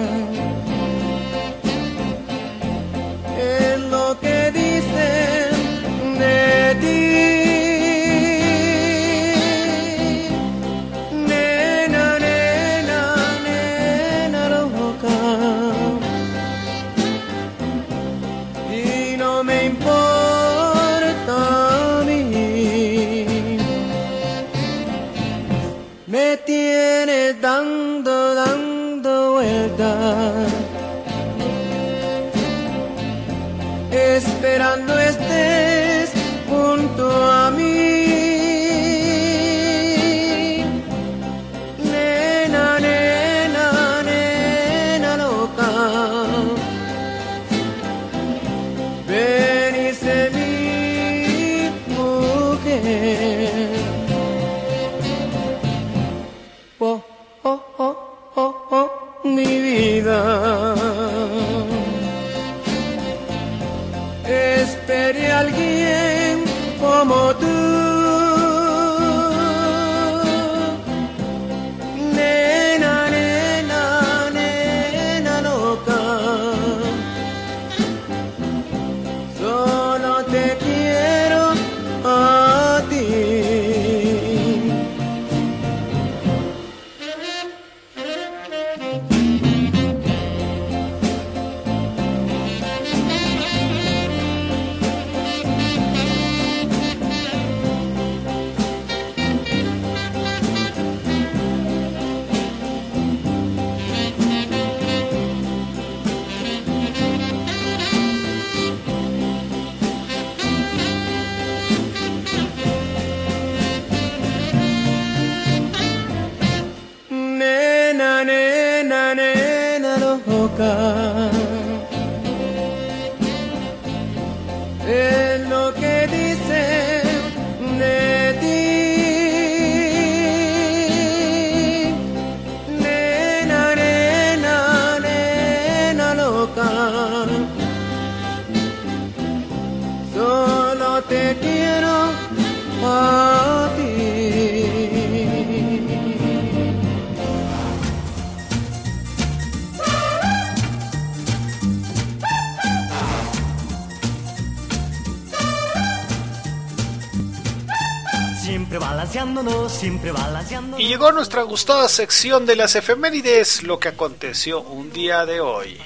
Nuestra gustada sección de las efemérides, lo que aconteció un día de hoy.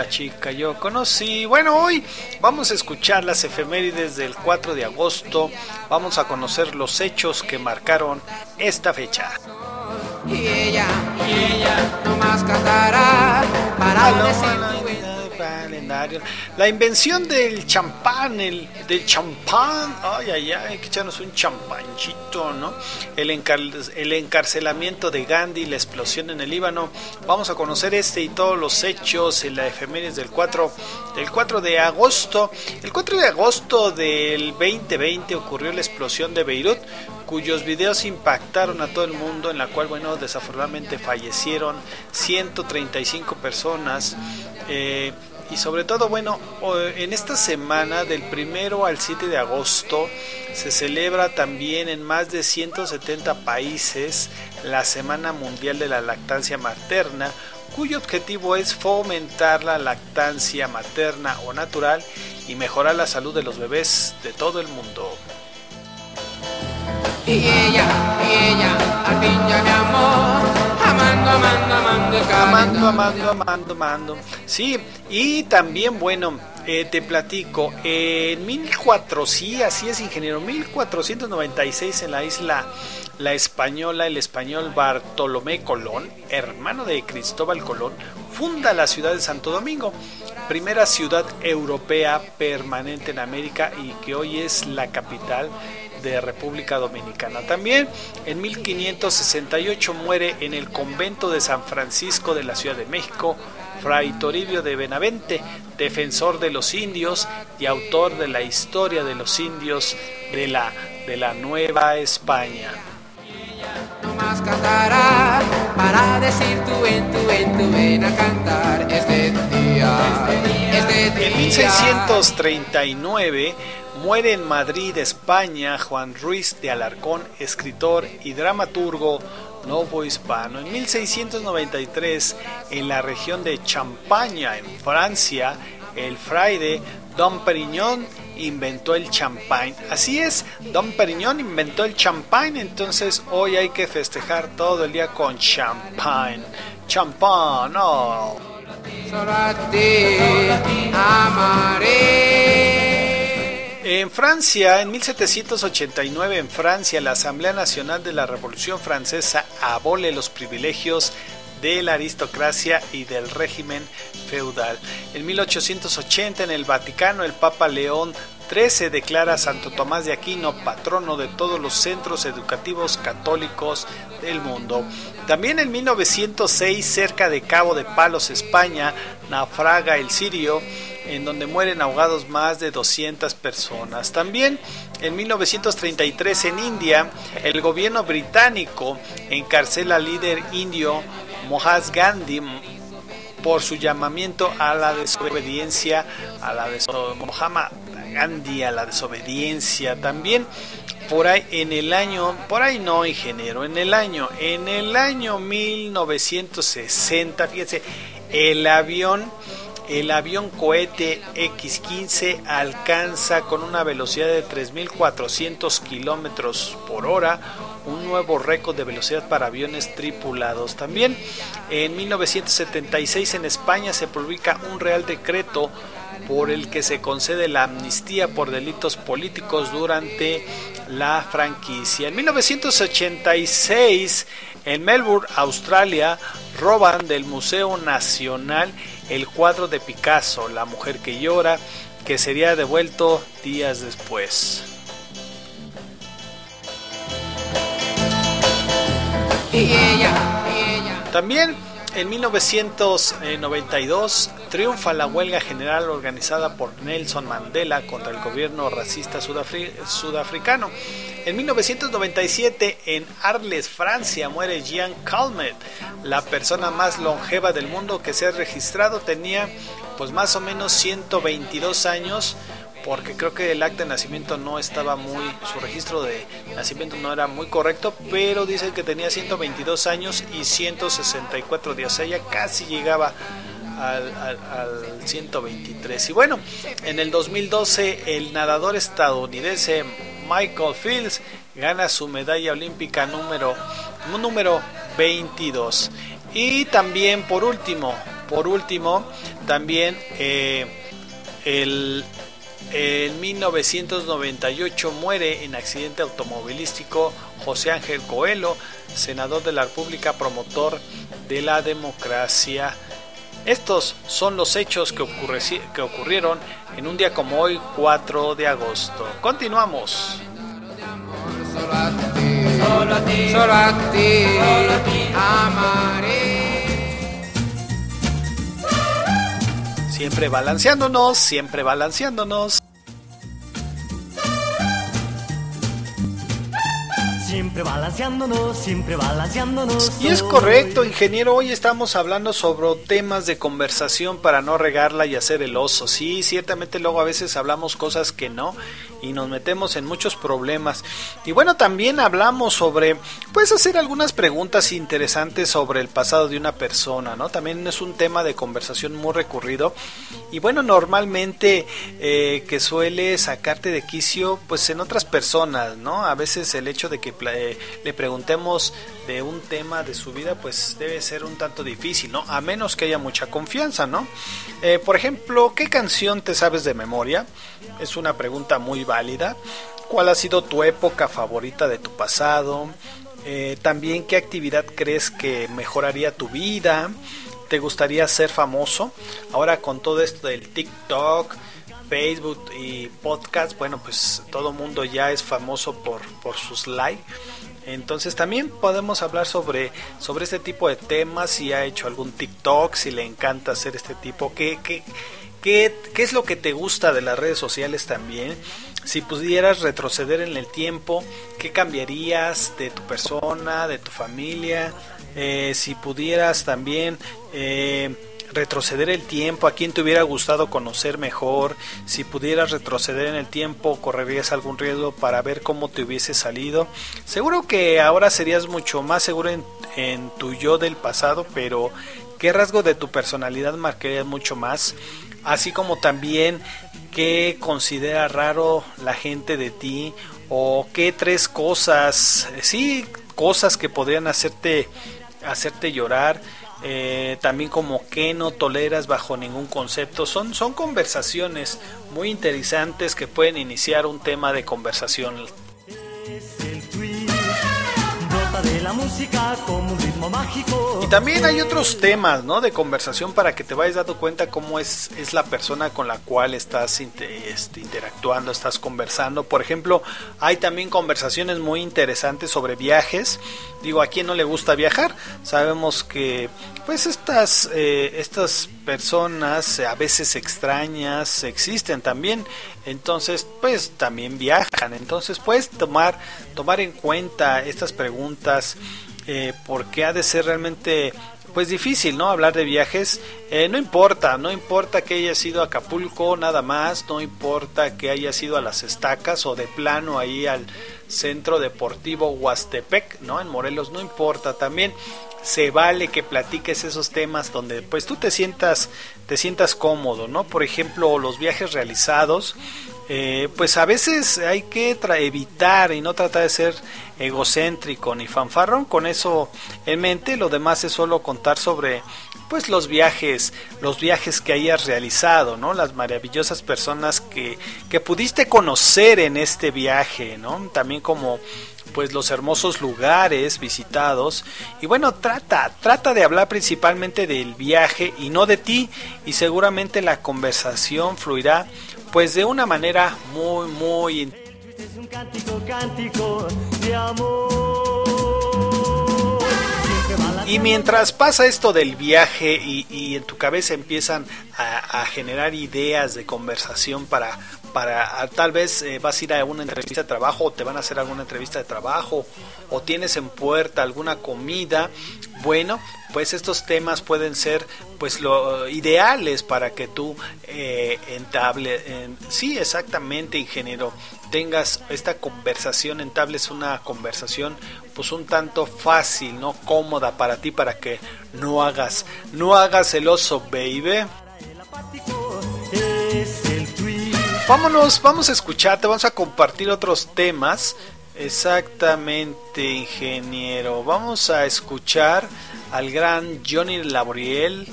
La chica yo conocí. Bueno, hoy vamos a escuchar las efemérides del 4 de agosto. Vamos a conocer los hechos que marcaron esta fecha. Y ella, y ella nomás cantará para decir La invención del champán, el del champán, ay, ay, ay, que echarnos un champanchito, ¿no? El, encar- el encarcelamiento de Gandhi, la explosión en el Líbano. Vamos a conocer este y todos los hechos en la efemérides del 4, del 4 de agosto. El 4 de agosto del 2020 ocurrió la explosión de Beirut, cuyos videos impactaron a todo el mundo, en la cual, bueno, desafortunadamente fallecieron 135 personas. eh, y sobre todo, bueno, en esta semana del primero al 7 de agosto se celebra también en más de 170 países la Semana Mundial de la Lactancia Materna, cuyo objetivo es fomentar la lactancia materna o natural y mejorar la salud de los bebés de todo el mundo. Y ella, y ella, me amó. Amando, amando, amando, Amando, amando, amando, amando. Sí, y también, bueno, eh, te platico, en 1400, sí, así es, ingeniero, 1496 en la isla La Española, el español Bartolomé Colón, hermano de Cristóbal Colón, funda la ciudad de Santo Domingo, primera ciudad europea permanente en América y que hoy es la capital de República Dominicana. También en 1568 muere en el convento de San Francisco de la Ciudad de México Fray Toribio de Benavente, defensor de los indios y autor de la historia de los indios de la, de la Nueva España. No más cantará para decir tu en tu en tu ven a cantar este día. Este día. En 1639 muere en Madrid, España, Juan Ruiz de Alarcón, escritor y dramaturgo novo hispano. En 1693, en la región de Champaña, en Francia, el fraile Don Perignon inventó el champagne. Así es, Don Perignon inventó el champagne, entonces hoy hay que festejar todo el día con champagne. Champagne, no. En Francia, en 1789, en Francia, la Asamblea Nacional de la Revolución Francesa abole los privilegios de la aristocracia y del régimen feudal. En 1880, en el Vaticano, el Papa León XIII declara a Santo Tomás de Aquino patrono de todos los centros educativos católicos del mundo. También en 1906, cerca de Cabo de Palos, España, naufraga el Sirio, en donde mueren ahogados más de 200 personas. También en 1933 en India, el gobierno británico encarcela al líder indio Mohandas Gandhi por su llamamiento a la desobediencia, a la deso Mohammed Gandhi a la desobediencia. También por ahí en el año, por ahí no ingeniero, en el año, en el año 1960, fíjense, el avión el avión cohete X-15 alcanza con una velocidad de 3.400 kilómetros por hora un nuevo récord de velocidad para aviones tripulados. También en 1976 en España se publica un real decreto por el que se concede la amnistía por delitos políticos durante la franquicia. En 1986, en Melbourne, Australia, roban del Museo Nacional el cuadro de Picasso, La mujer que llora, que sería devuelto días después. También en 1992 triunfa la huelga general organizada por Nelson Mandela contra el gobierno racista sudafricano. En 1997 en Arles, Francia, muere Jean Calmet, la persona más longeva del mundo que se ha registrado. Tenía pues más o menos 122 años porque creo que el acta de nacimiento no estaba muy, su registro de nacimiento no era muy correcto, pero dicen que tenía 122 años y 164 días, o ya casi llegaba al, al, 123. Y bueno, en el 2012 el nadador estadounidense Michael Fields gana su medalla olímpica número, número 22. Y también por último, por último, también eh, el en 1998 muere en accidente automovilístico José Ángel Coelho, senador de la República, promotor de la democracia. Estos son los hechos que, ocurrieron en un día como hoy, 4 de agosto. Continuamos. Siempre balanceándonos, siempre balanceándonos. Siempre balanceándonos, siempre balanceándonos. Y es correcto, ingeniero. Hoy estamos hablando sobre temas de conversación para no regarla y hacer el oso. Sí, ciertamente luego a veces hablamos cosas que no y nos metemos en muchos problemas. Y bueno, también hablamos sobre, puedes hacer algunas preguntas interesantes sobre el pasado de una persona, ¿no? También es un tema de conversación muy recurrido. Y bueno, normalmente eh, que suele sacarte de quicio, pues en otras personas, ¿no? A veces el hecho de que le preguntemos de un tema de su vida, pues debe ser un tanto difícil, ¿no? A menos que haya mucha confianza, ¿no? Eh, por ejemplo, ¿qué canción te sabes de memoria? Es una pregunta muy válida. ¿Cuál ha sido tu época favorita de tu pasado? Eh, también, ¿qué actividad crees que mejoraría tu vida? ¿Te gustaría ser famoso? Ahora con todo esto del TikTok, Facebook y podcast, bueno, pues todo mundo ya es famoso por, por sus likes. Entonces también podemos hablar sobre, sobre este tipo de temas, si ha hecho algún TikTok, si le encanta hacer este tipo, qué, qué, qué, qué es lo que te gusta de las redes sociales también. Si pudieras retroceder en el tiempo, ¿qué cambiarías de tu persona, de tu familia? Eh, si pudieras también... Eh, retroceder el tiempo, a quién te hubiera gustado conocer mejor, si pudieras retroceder en el tiempo, correrías algún riesgo para ver cómo te hubiese salido. Seguro que ahora serías mucho más seguro en, en tu yo del pasado, pero ¿qué rasgo de tu personalidad marcarías mucho más? Así como también qué considera raro la gente de ti o qué tres cosas, sí, cosas que podrían hacerte hacerte llorar eh, también como que no toleras bajo ningún concepto. Son, son conversaciones muy interesantes que pueden iniciar un tema de conversación. Y también hay otros temas, ¿no? De conversación para que te vayas dando cuenta cómo es, es la persona con la cual estás este, interactuando, estás conversando. Por ejemplo, hay también conversaciones muy interesantes sobre viajes. Digo, ¿a quién no le gusta viajar? Sabemos que, pues, estas, eh, estas personas a veces extrañas existen también. Entonces, pues, también viajan. Entonces, puedes tomar, tomar en cuenta estas preguntas. Eh, porque ha de ser realmente pues difícil, ¿no? Hablar de viajes, eh, no importa, no importa que haya sido Acapulco nada más, no importa que haya sido a las estacas o de plano ahí al Centro Deportivo Huastepec, ¿no? En Morelos, no importa, también se vale que platiques esos temas donde pues tú te sientas te sientas cómodo, ¿no? Por ejemplo, los viajes realizados, eh, pues a veces hay que evitar y no tratar de ser egocéntrico ni fanfarrón con eso en mente, lo demás es solo contar sobre pues los viajes, los viajes que hayas realizado, ¿no? Las maravillosas personas que, que pudiste conocer en este viaje, ¿no? También como pues los hermosos lugares visitados y bueno trata trata de hablar principalmente del viaje y no de ti y seguramente la conversación fluirá pues de una manera muy muy Es un cántico, cántico de amor. Siempre va la- Y mientras pasa esto del viaje y, y en tu cabeza empiezan a, a generar ideas de conversación para, para a- tal vez eh, vas a ir a una entrevista de trabajo o te van a hacer alguna entrevista de trabajo o tienes en puerta alguna comida, bueno, pues estos temas pueden ser pues lo ideales para que tú eh, entable, en- sí exactamente ingeniero, tengas esta conversación, entables una conversación pues un tanto fácil, no cómoda para ti para que no hagas, no hagas el oso, baby. Vámonos, vamos a escucharte, vamos a compartir otros temas. Exactamente, ingeniero. Vamos a escuchar al gran Johnny Laboriel.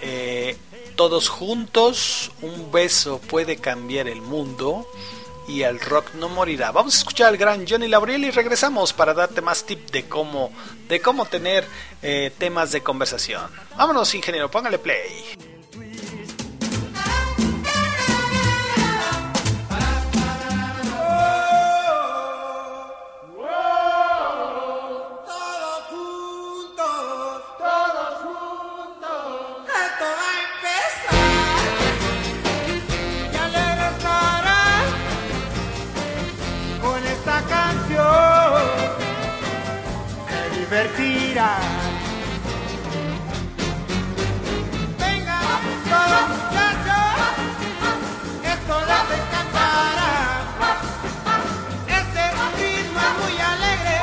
eh, todos juntos, un beso puede cambiar el mundo y el rock no morirá. Vamos a escuchar al gran Johnny Laboriel y regresamos para darte más tip de cómo, de cómo tener eh, temas de conversación. Vámonos, ingeniero, póngale play. Divertirá. Venga, todos muchachos, esto les encantará. Este ritmo es muy alegre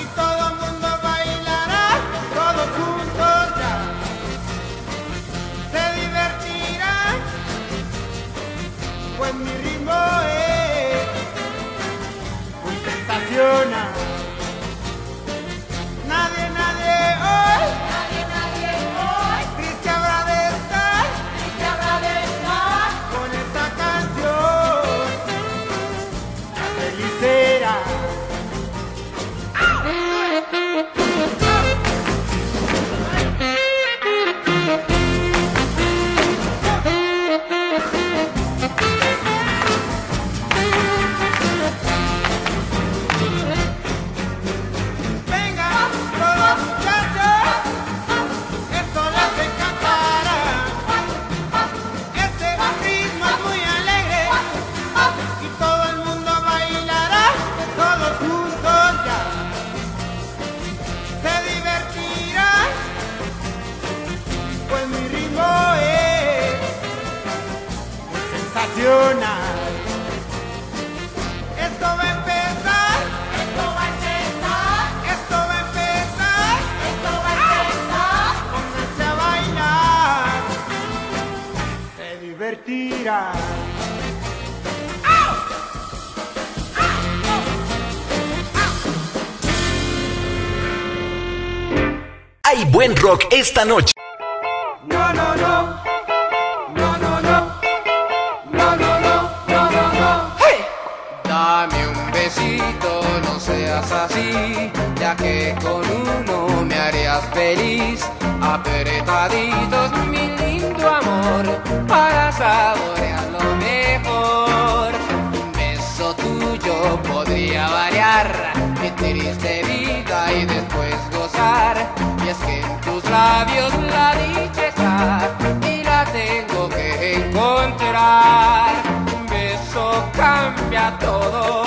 y todo el mundo bailará todos juntos ya. Se divertirán, pues mi ritmo es muy sensacional. earth Esto va a empezar. Esto va a empezar. Esto va a empezar. Esto va a empezar. Pónganse a bailar. Se divertirá. Hay buen rock esta noche. ya que con uno me harías feliz. Apretaditos, mi lindo amor, para saborear lo mejor. Un beso tuyo podría variar mi triste vida y después gozar. Y es que en tus labios la dicha está y la tengo que encontrar. Un beso cambia todo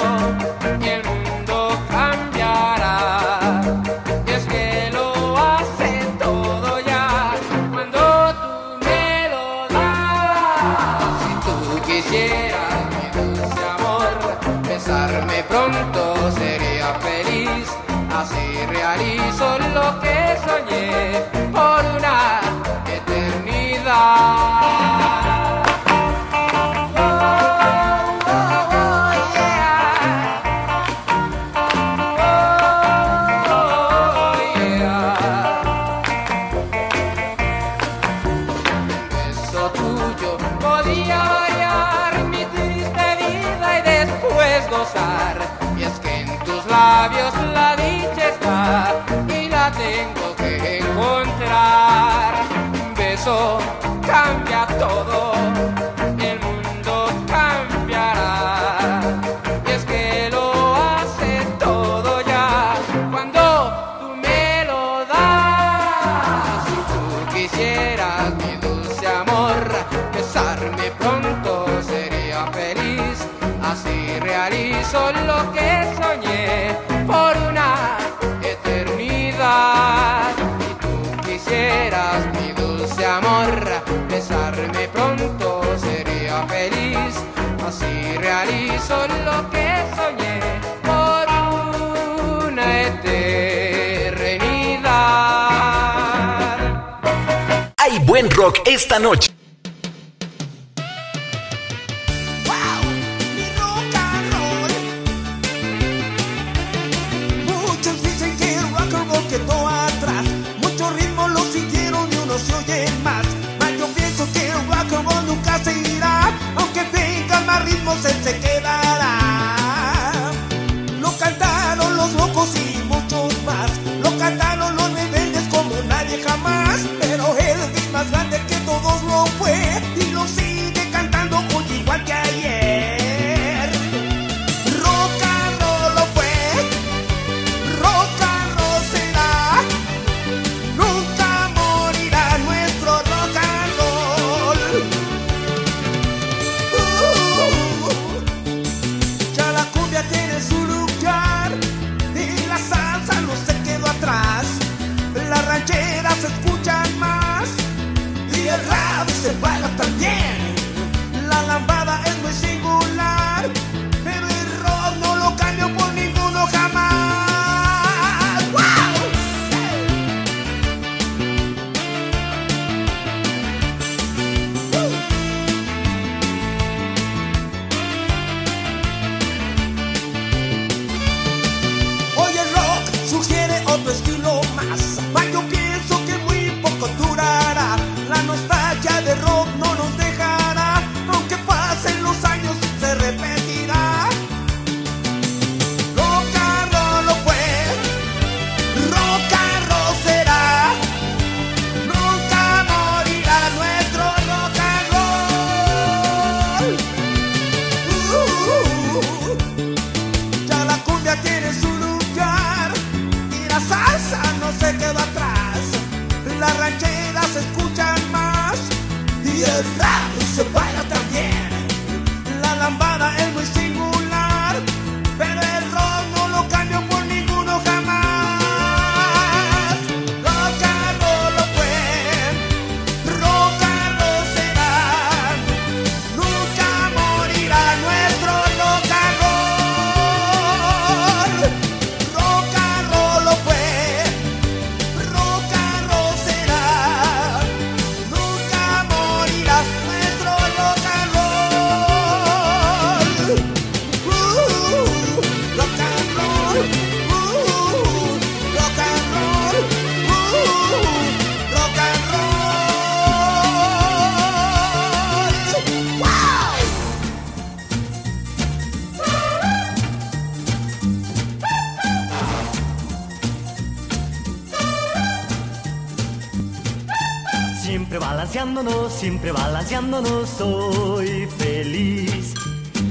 thank you Esta noche, muchos dicen que el Wakabo quedó atrás. Muchos ritmos lo siguieron y unos se oyen más. Yo pienso que el Wakabo nunca se irá, aunque tenga más ritmos en seque. Feliz.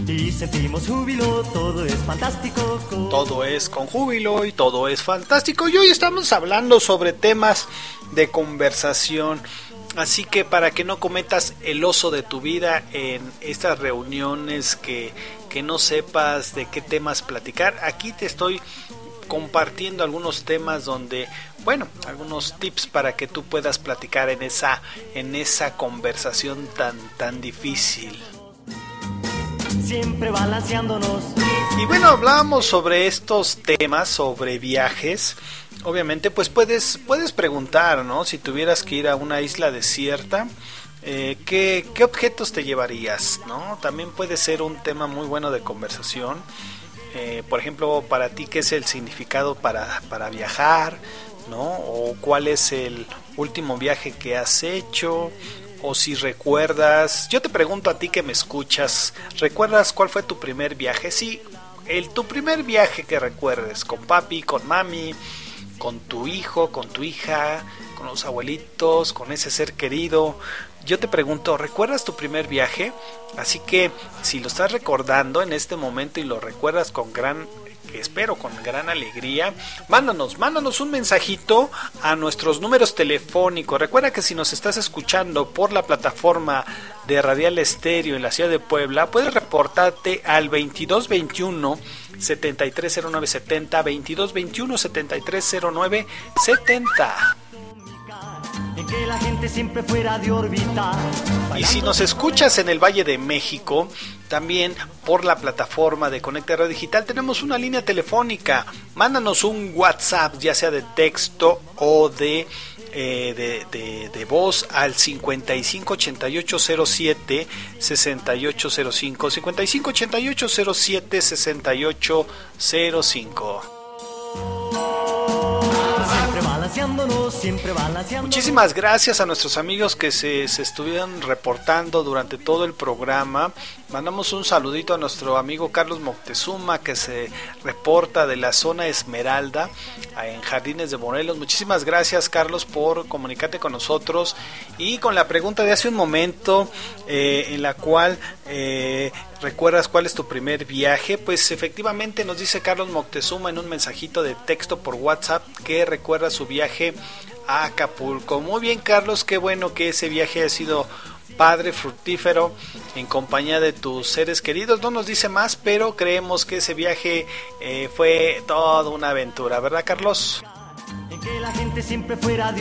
Y sentimos júbilo, todo es fantástico. Todo es con júbilo y todo es fantástico. Y hoy estamos hablando sobre temas de conversación. Así que para que no cometas el oso de tu vida en estas reuniones que, que no sepas de qué temas platicar, aquí te estoy compartiendo algunos temas donde, bueno, algunos tips para que tú puedas platicar en esa en esa conversación tan tan difícil. Siempre balanceándonos. Y bueno, hablábamos sobre estos temas, sobre viajes. Obviamente, pues puedes puedes preguntar, ¿no? Si tuvieras que ir a una isla desierta, eh, ¿qué, ¿qué objetos te llevarías? ¿no? También puede ser un tema muy bueno de conversación. Eh, por ejemplo, para ti, ¿qué es el significado para, para viajar? ¿No? O cuál es el último viaje que has hecho, o si recuerdas, yo te pregunto a ti que me escuchas, ¿recuerdas cuál fue tu primer viaje? Sí, el tu primer viaje que recuerdes, con papi, con mami, con tu hijo, con tu hija, con los abuelitos, con ese ser querido. Yo te pregunto, ¿recuerdas tu primer viaje? Así que si lo estás recordando en este momento y lo recuerdas con gran espero con gran alegría, mándanos, mándanos un mensajito a nuestros números telefónicos. Recuerda que si nos estás escuchando por la plataforma de Radial Estéreo en la ciudad de Puebla, puedes reportarte al 2221 730970 2221 730970 En Y si nos escuchas en el Valle de México, también por la plataforma de Conecta Radio Digital tenemos una línea telefónica. Mándanos un WhatsApp, ya sea de texto o de, eh, de, de, voz al 558807 6805. 558807 6805. Muchísimas gracias a nuestros amigos que se, se, estuvieron reportando durante todo el programa. Mandamos un saludito a nuestro amigo Carlos Moctezuma que se reporta de la zona Esmeralda en Jardines de Morelos. Muchísimas gracias Carlos por comunicarte con nosotros y con la pregunta de hace un momento eh, en la cual eh, recuerdas cuál es tu primer viaje. Pues efectivamente nos dice Carlos Moctezuma en un mensajito de texto por WhatsApp que recuerda su viaje a Acapulco. Muy bien Carlos, qué bueno que ese viaje ha sido padre fructífero en compañía de tus seres queridos. No nos dice más, pero creemos que ese viaje eh, fue toda una aventura, ¿verdad, Carlos? Fuera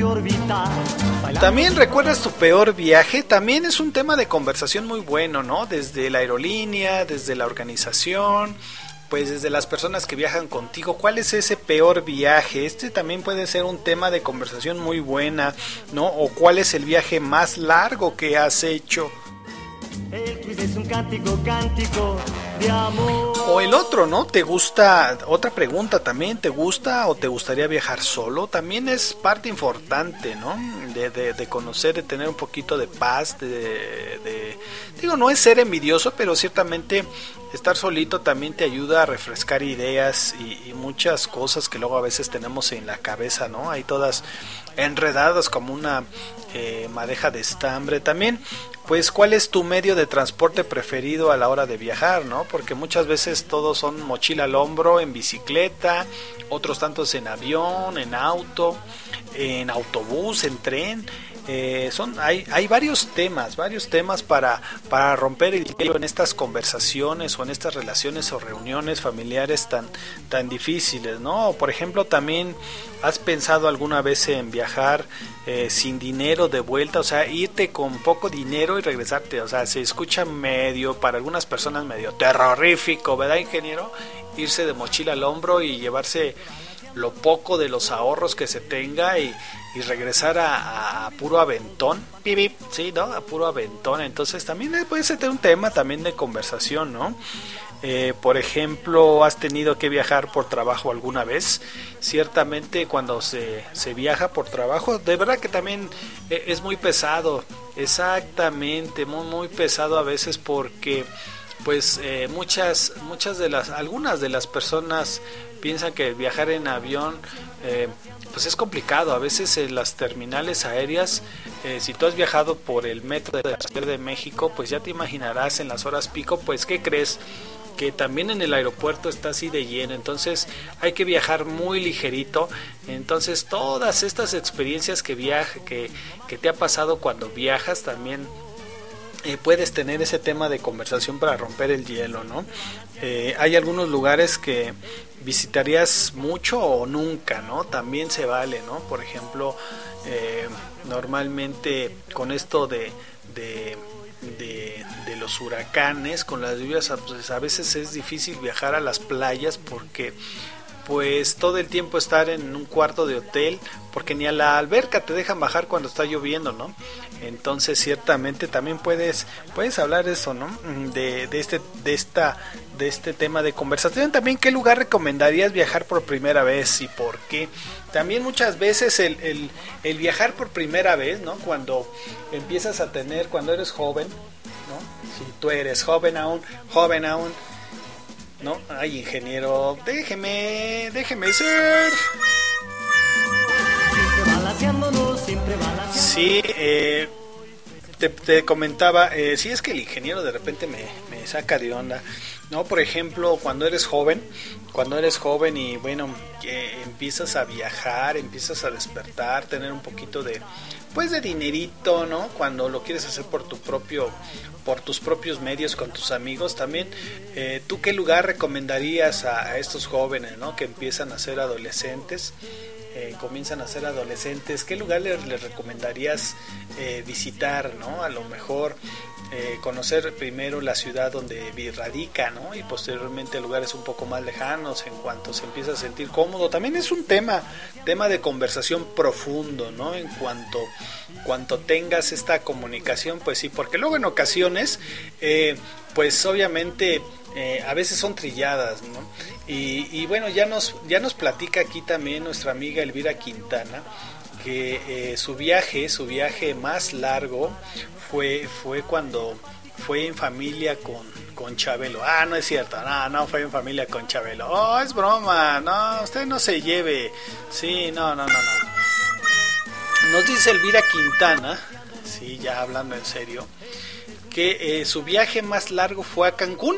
de. También recuerdas tu peor viaje, también es un tema de conversación muy bueno, ¿no? Desde la aerolínea, desde la organización, pues desde las personas que viajan contigo, ¿cuál es ese peor viaje? Este también puede ser un tema de conversación muy buena, ¿no? O cuál es el viaje más largo que has hecho. Es un cántico, cántico de amor. O el otro, ¿no? ¿Te gusta? Otra pregunta también, ¿te gusta o te gustaría viajar solo? También es parte importante, ¿no? De, conocer, de tener un poquito de paz, de, de, Digo, no es ser envidioso, pero ciertamente estar solito también te ayuda a refrescar ideas y, y muchas cosas que luego a veces tenemos en la cabeza, ¿no? Hay todas enredadas como una eh, madeja de estambre. También, pues, ¿cuál es tu medio de transporte preferido a la hora de viajar, no? Porque muchas veces todos son mochila al hombro, en bicicleta, otros tantos en avión, en auto, en autobús, en tren. Eh, son hay, hay varios temas, varios temas para, para romper el hielo en estas conversaciones o en estas relaciones o reuniones familiares tan, tan difíciles, ¿no? Por ejemplo, también has pensado alguna vez en viajar eh, sin dinero de vuelta, o sea, irte con poco dinero y regresarte, o sea, se escucha medio, para algunas personas medio terrorífico, ¿verdad, ingeniero? Irse de mochila al hombro y llevarse lo poco de los ahorros que se tenga y, y regresar a, a, puro aventón, sí, ¿no? A puro aventón. Entonces también puede ser un tema también de conversación, ¿no? Eh, por ejemplo, has tenido que viajar por trabajo alguna vez. Ciertamente cuando se, se viaja por trabajo, de verdad que también eh, es muy pesado. Exactamente, muy, muy pesado a veces porque pues eh, muchas muchas de las algunas de las personas piensan que viajar en avión eh, pues es complicado a veces en las terminales aéreas eh, si tú has viajado por el metro de la de México, pues ya te imaginarás en las horas pico, pues ¿qué crees? que también en el aeropuerto está así de lleno, entonces hay que viajar muy ligerito, entonces todas estas experiencias que viaja, que, que te ha pasado cuando viajas también eh, puedes tener ese tema de conversación para romper el hielo, ¿no? Eh, hay algunos lugares que visitarías mucho o nunca, ¿no? También se vale, ¿no? Por ejemplo, eh, normalmente con esto de, de, de, los huracanes, con las lluvias, pues a veces es difícil viajar a las playas porque pues todo el tiempo estar en un cuarto de hotel, porque ni a la alberca te dejan bajar cuando está lloviendo, ¿no? Entonces ciertamente también puedes puedes hablar eso, ¿no? De, de este de esta de este tema de conversación. También qué lugar recomendarías viajar por primera vez y por qué. También muchas veces el, el, el viajar por primera vez, ¿no? Cuando empiezas a tener, cuando eres joven, ¿no? Si tú eres joven aún, joven aún, ¿no? Ay, ingeniero, déjeme, déjeme ser. Sí, eh, te, te comentaba, eh, sí es que el ingeniero de repente me, me saca de onda, ¿no? Por ejemplo, cuando eres joven, cuando eres joven y bueno, empiezas a viajar, empiezas a despertar, tener un poquito de, pues de dinerito, ¿no? Cuando lo quieres hacer por tu propio, por tus propios medios con tus amigos también. Eh, ¿Tú qué lugar recomendarías a, a estos jóvenes, ¿no? Que empiezan a ser adolescentes. Eh, comienzan a ser adolescentes, ¿qué lugar les, recomendarías eh, visitar? ¿no? A lo mejor eh, conocer primero la ciudad donde radica ¿no? y posteriormente lugares un poco más lejanos en cuanto se empieza a sentir cómodo. También es un tema, tema de conversación profundo, ¿no? En cuanto, cuanto tengas esta comunicación, pues sí, porque luego en ocasiones, pues obviamente a veces son trilladas, ¿no? Y, y bueno, ya nos, ya nos platica aquí también nuestra amiga Elvira Quintana que eh, su viaje, su viaje más largo fue, fue cuando fue en familia con, con Chabelo. Ah, no es cierto, no, no fue en familia con Chabelo. Oh, es broma, no, usted no se lleve. Sí, no, no, no, no. Nos dice Elvira Quintana, sí, ya hablando en serio, que eh, su viaje más largo fue a Cancún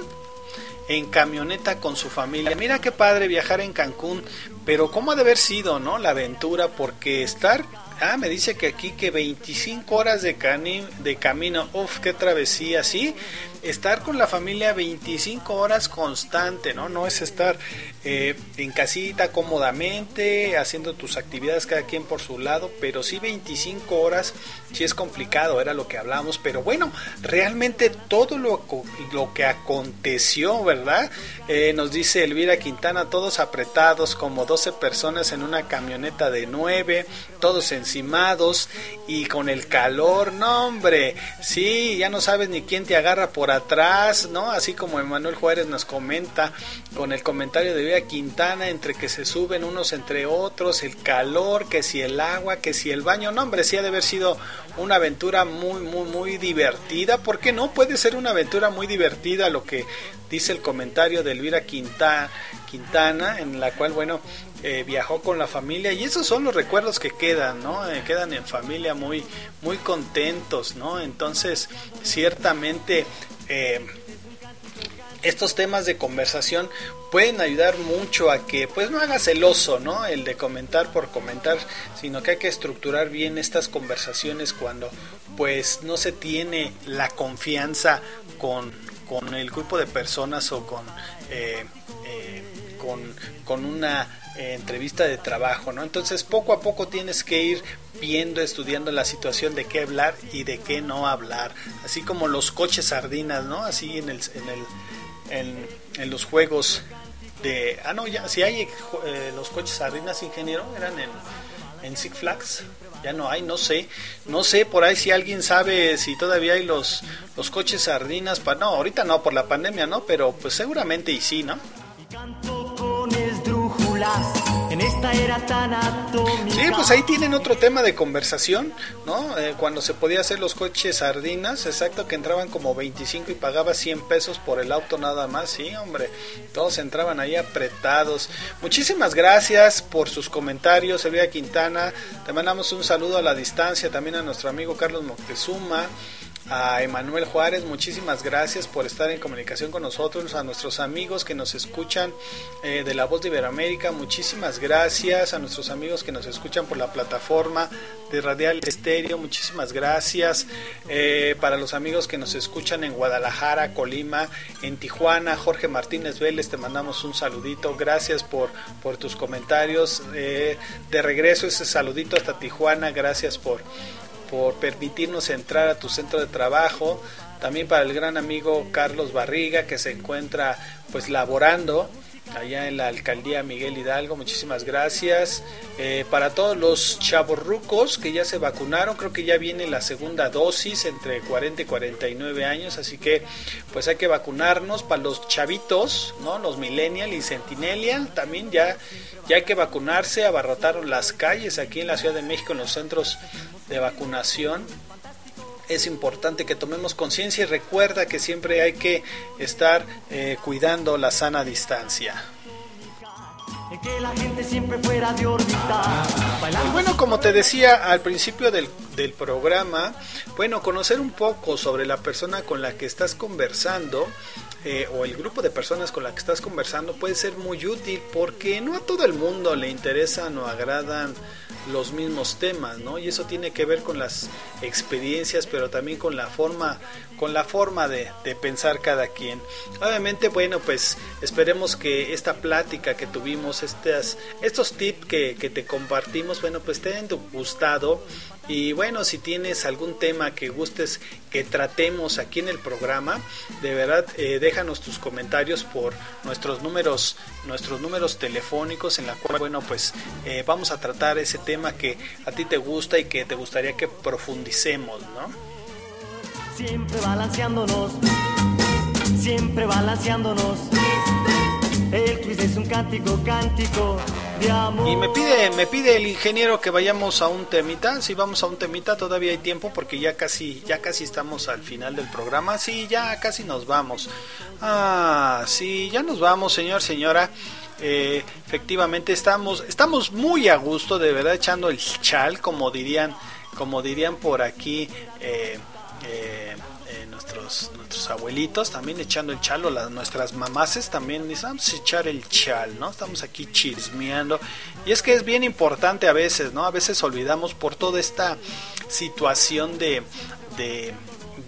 en camioneta con su familia. Mira qué padre viajar en Cancún, pero cómo ha de haber sido, ¿no? La aventura, porque estar, ah, me dice que aquí que 25 horas de, cani- de camino, uff, qué travesía, sí, estar con la familia 25 horas constante, ¿no? No es estar eh, en casita cómodamente, haciendo tus actividades cada quien por su lado, pero sí 25 horas, sí es complicado, era lo que hablábamos, pero bueno, realmente todo lo, lo que aconteció, ¿verdad? Eh, nos dice Elvira Quintana, todos apretados, como 12 personas en una camioneta de 9, todos encimados y con el calor, no hombre, sí, ya no sabes ni quién te agarra por atrás, ¿no? Así como Emanuel Juárez nos comenta con el comentario de Elvira Quintana, entre que se suben unos entre otros, el calor, que si el agua, que si el baño, no hombre, sí ha de haber sido una aventura muy, muy, muy divertida, ¿por qué no? Puede ser una aventura muy divertida lo que dice el comentario de Elvira Quinta, Quintana, en la cual, bueno, eh, viajó con la familia y esos son los recuerdos que quedan, ¿no? Eh, quedan en familia muy, muy contentos, ¿no? Entonces, ciertamente, eh, estos temas de conversación pueden ayudar mucho a que pues no haga celoso, ¿no? El de comentar por comentar, sino que hay que estructurar bien estas conversaciones cuando pues no se tiene la confianza con, con el grupo de personas o con con, con una eh, entrevista de trabajo, ¿no? Entonces poco a poco tienes que ir viendo, estudiando la situación de qué hablar y de qué no hablar, así como los coches sardinas, ¿no? Así en el, en el en, los juegos de ah no ya si hay eh, los coches sardinas ingeniero eran en, en Six Flags ya no hay no sé no sé por ahí si alguien sabe si todavía hay los los coches sardinas para no ahorita no por la pandemia no pero pues seguramente y sí no en esta era tan atómica. Sí, pues ahí tienen otro tema de conversación, ¿no? Eh, cuando se podía hacer los coches sardinas, exacto, que entraban como 25 y pagaba 100 pesos por el auto nada más, sí, hombre, todos entraban ahí apretados. Muchísimas gracias por sus comentarios, Elvira Quintana, te mandamos un saludo a la distancia, también a nuestro amigo Carlos Moctezuma a Emanuel Juárez, muchísimas gracias por estar en comunicación con nosotros, a nuestros amigos que nos escuchan eh, de la voz de Iberoamérica, muchísimas gracias, a nuestros amigos que nos escuchan por la plataforma de Radial Estéreo, muchísimas gracias, eh, para los amigos que nos escuchan en Guadalajara, Colima, en Tijuana, Jorge Martínez Vélez, te mandamos un saludito, gracias por, por tus comentarios, eh, de regreso ese saludito hasta Tijuana, gracias por por permitirnos entrar a tu centro de trabajo. También para el gran amigo Carlos Barriga que se encuentra pues laborando allá en la alcaldía Miguel Hidalgo. Muchísimas gracias. Eh, para todos los chavorrucos que ya se vacunaron, creo que ya viene la segunda dosis entre 40 y 49 años, así que pues hay que vacunarnos. Para los chavitos, ¿no? Los millennial y centennial también ya, ya hay que vacunarse. Abarrotaron las calles aquí en la Ciudad de México, en los centros de vacunación es importante que tomemos conciencia y recuerda que siempre hay que estar eh, cuidando la sana distancia. Que la gente siempre fuera de órbita. Y bueno, como te decía al principio del, del programa, bueno, conocer un poco sobre la persona con la que estás conversando eh, o el grupo de personas con la que estás conversando puede ser muy útil porque no a todo el mundo le interesan o agradan los mismos temas, ¿no? Y eso tiene que ver con las experiencias, pero también con la forma, con la forma de, pensar cada quien. Obviamente, bueno, pues esperemos que esta plática que tuvimos, estas, estos tips que, que te compartimos, bueno, pues te hayan gustado. Y bueno, si tienes algún tema que gustes que tratemos aquí en el programa, de verdad eh, déjanos tus comentarios por nuestros números, nuestros números telefónicos en la cual bueno pues eh, vamos a tratar ese tema que a ti te gusta y que te gustaría que profundicemos, ¿no? Siempre balanceándonos, siempre balanceándonos. El twist es un cántico, cántico de amor. Y me pide, me pide el ingeniero que vayamos a un temita. Si vamos a un temita, todavía hay tiempo porque ya casi, ya casi estamos al final del programa. Sí, ya casi nos vamos. Ah, sí, ya nos vamos, señor, señora. Eh, efectivamente estamos, estamos muy a gusto, de verdad, echando el chal, como dirían, como dirían por aquí. Eh, eh, nuestros abuelitos también echando el chal o las nuestras mamases también dicen vamos a echar el chal no estamos aquí chismeando y es que es bien importante a veces no a veces olvidamos por toda esta situación de, de,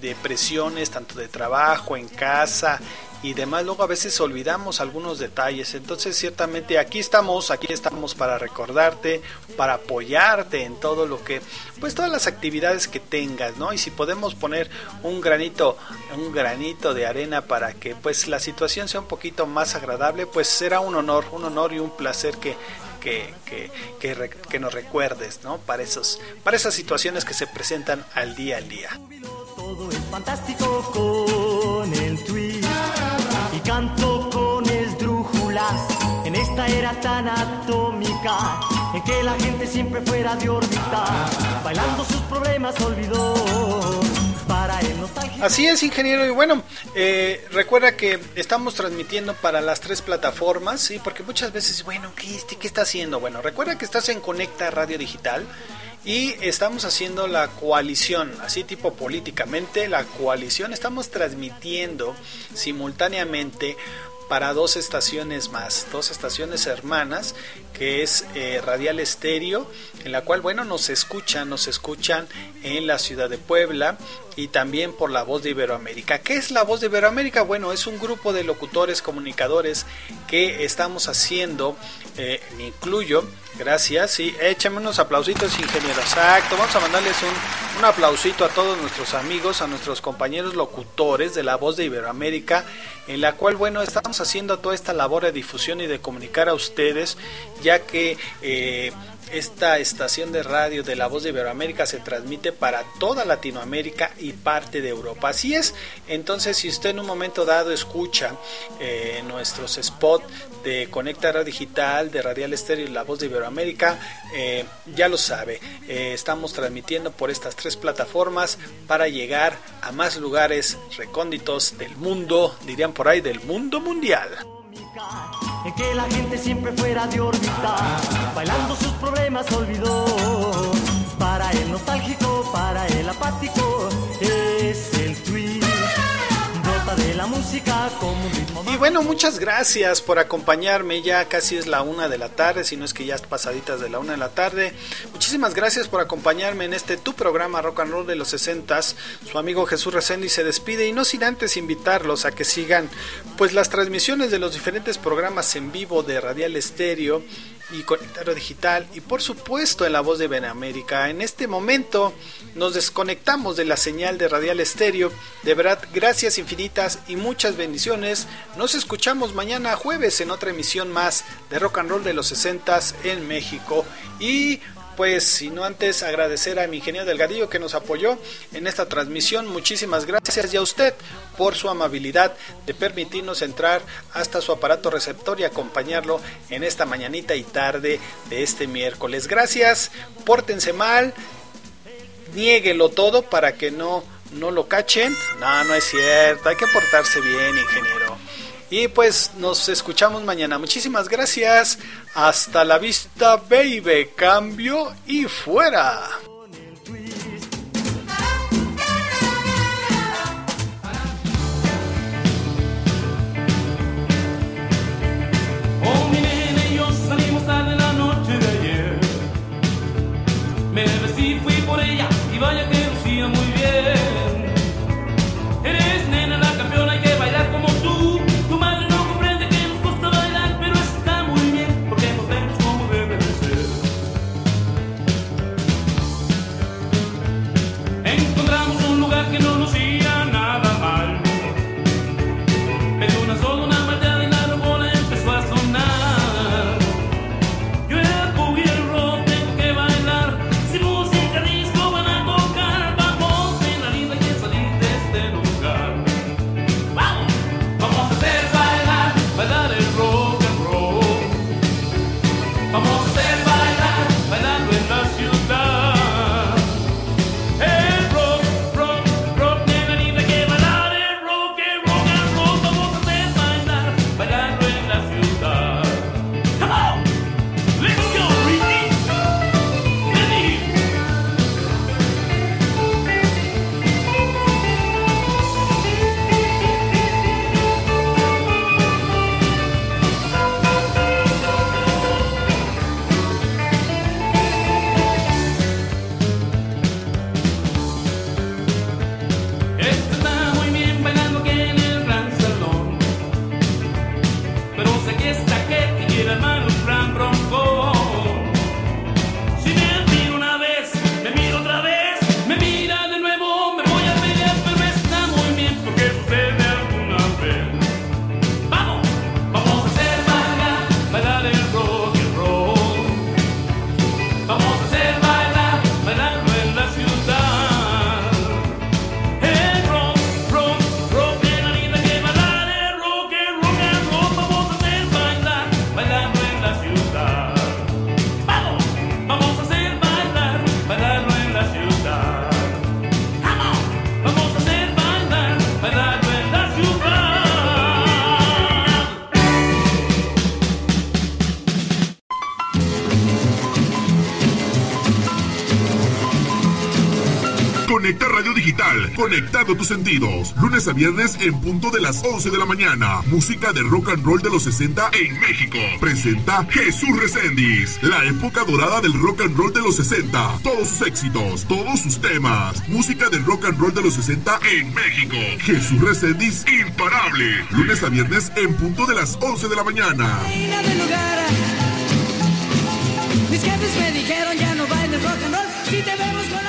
de presiones tanto de trabajo en casa y demás luego a veces olvidamos algunos detalles. Entonces ciertamente aquí estamos aquí estamos para recordarte para apoyarte en todo lo que pues todas las actividades que tengas no y si podemos poner un granito un granito de arena para que pues la situación sea un poquito más agradable pues será un honor un honor y un placer que que, que, que, que nos recuerdes ¿no? para esos para esas situaciones que se presentan al día al día Todo es fantástico con el twist y canto con esdrújulas en esta era tan atómica en que la gente siempre fuera de órbita bailando sus problemas olvidó para el nostálgico Así es, ingeniero. Y bueno, eh, recuerda que estamos transmitiendo para las tres plataformas, ¿sí? Porque muchas veces, bueno, ¿qué, este- ¿qué está haciendo? Bueno, recuerda que estás en Conecta Radio Digital y estamos haciendo la coalición, así tipo políticamente, la coalición. Estamos transmitiendo simultáneamente para dos estaciones más, dos estaciones hermanas, que es eh, Radial Estéreo, en la cual, bueno, nos escuchan, nos escuchan en la ciudad de Puebla y también por la voz de Iberoamérica. ¿Qué es la voz de Iberoamérica? Bueno, es un grupo de locutores, comunicadores que estamos haciendo, eh, me incluyo, gracias, sí, échame unos aplausitos, ingeniero, exacto, vamos a mandarles un, un aplausito a todos nuestros amigos, a nuestros compañeros locutores de la voz de Iberoamérica, en la cual, bueno, estamos haciendo toda esta labor de difusión y de comunicar a ustedes, ya que... eh, esta estación de radio de La Voz de Iberoamérica se transmite para toda Latinoamérica y parte de Europa. Así es, entonces si usted en un momento dado escucha eh, nuestros spots de Conecta Radio Digital, de Radial Estéreo y La Voz de Iberoamérica, eh, ya lo sabe, eh, estamos transmitiendo por estas tres plataformas para llegar a más lugares recónditos del mundo, dirían por ahí, del mundo mundial. En que la gente siempre fuera de órbita, bailando sus problemas olvidó. Para el nostálgico, para el apático, es el twist. Brota de la música como bueno, muchas gracias por acompañarme. Ya casi es la una de la tarde, si no es que ya es pasaditas de la una de la tarde. Muchísimas gracias por acompañarme en este tu programa Rock and Roll de los 60 Su amigo Jesús Resendi se despide y no sin antes invitarlos a que sigan pues las transmisiones de los diferentes programas en vivo de Radial Estéreo y Conectaro Digital y por supuesto en la voz de Benamérica. En este momento nos desconectamos de la señal de Radial Estéreo. De verdad, gracias infinitas y muchas bendiciones. Nos escuchamos mañana jueves en otra emisión más de Rock and Roll de los 60 en México. Y pues sino antes agradecer a mi ingeniero Delgadillo que nos apoyó en esta transmisión. Muchísimas gracias y a usted por su amabilidad de permitirnos entrar hasta su aparato receptor y acompañarlo en esta mañanita y tarde de este miércoles. Gracias, pórtense mal, niéguelo todo para que no, no lo cachen. No, no es cierto, hay que portarse bien, ingeniero. Y pues nos escuchamos mañana. Muchísimas gracias. Hasta la vista, baby. Cambio y fuera. Conectando tus sentidos. Lunes a viernes en punto de las 11 de la mañana. Música de rock and roll de los 60 en México. Presenta Jesús Reséndiz. La época dorada del rock and roll de los 60. Todos sus éxitos, todos sus temas. Música del rock and roll de los 60 en México. Jesús Reséndiz, imparable. Lunes a viernes en punto de las 11 de la mañana. Mis jefes me dijeron ya no bailes rock and roll. Si te vemos con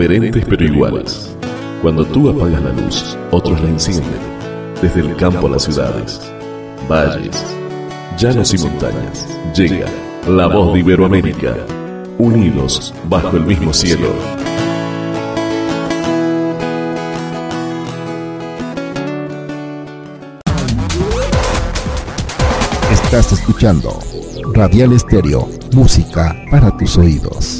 Diferentes pero iguales. Cuando tú apagas la luz, otros la encienden. Desde el campo a las ciudades, valles, llanos y montañas, llega la voz de Iberoamérica. Unidos bajo el mismo cielo. Estás escuchando Radial Estéreo, música para tus oídos.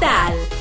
Digital.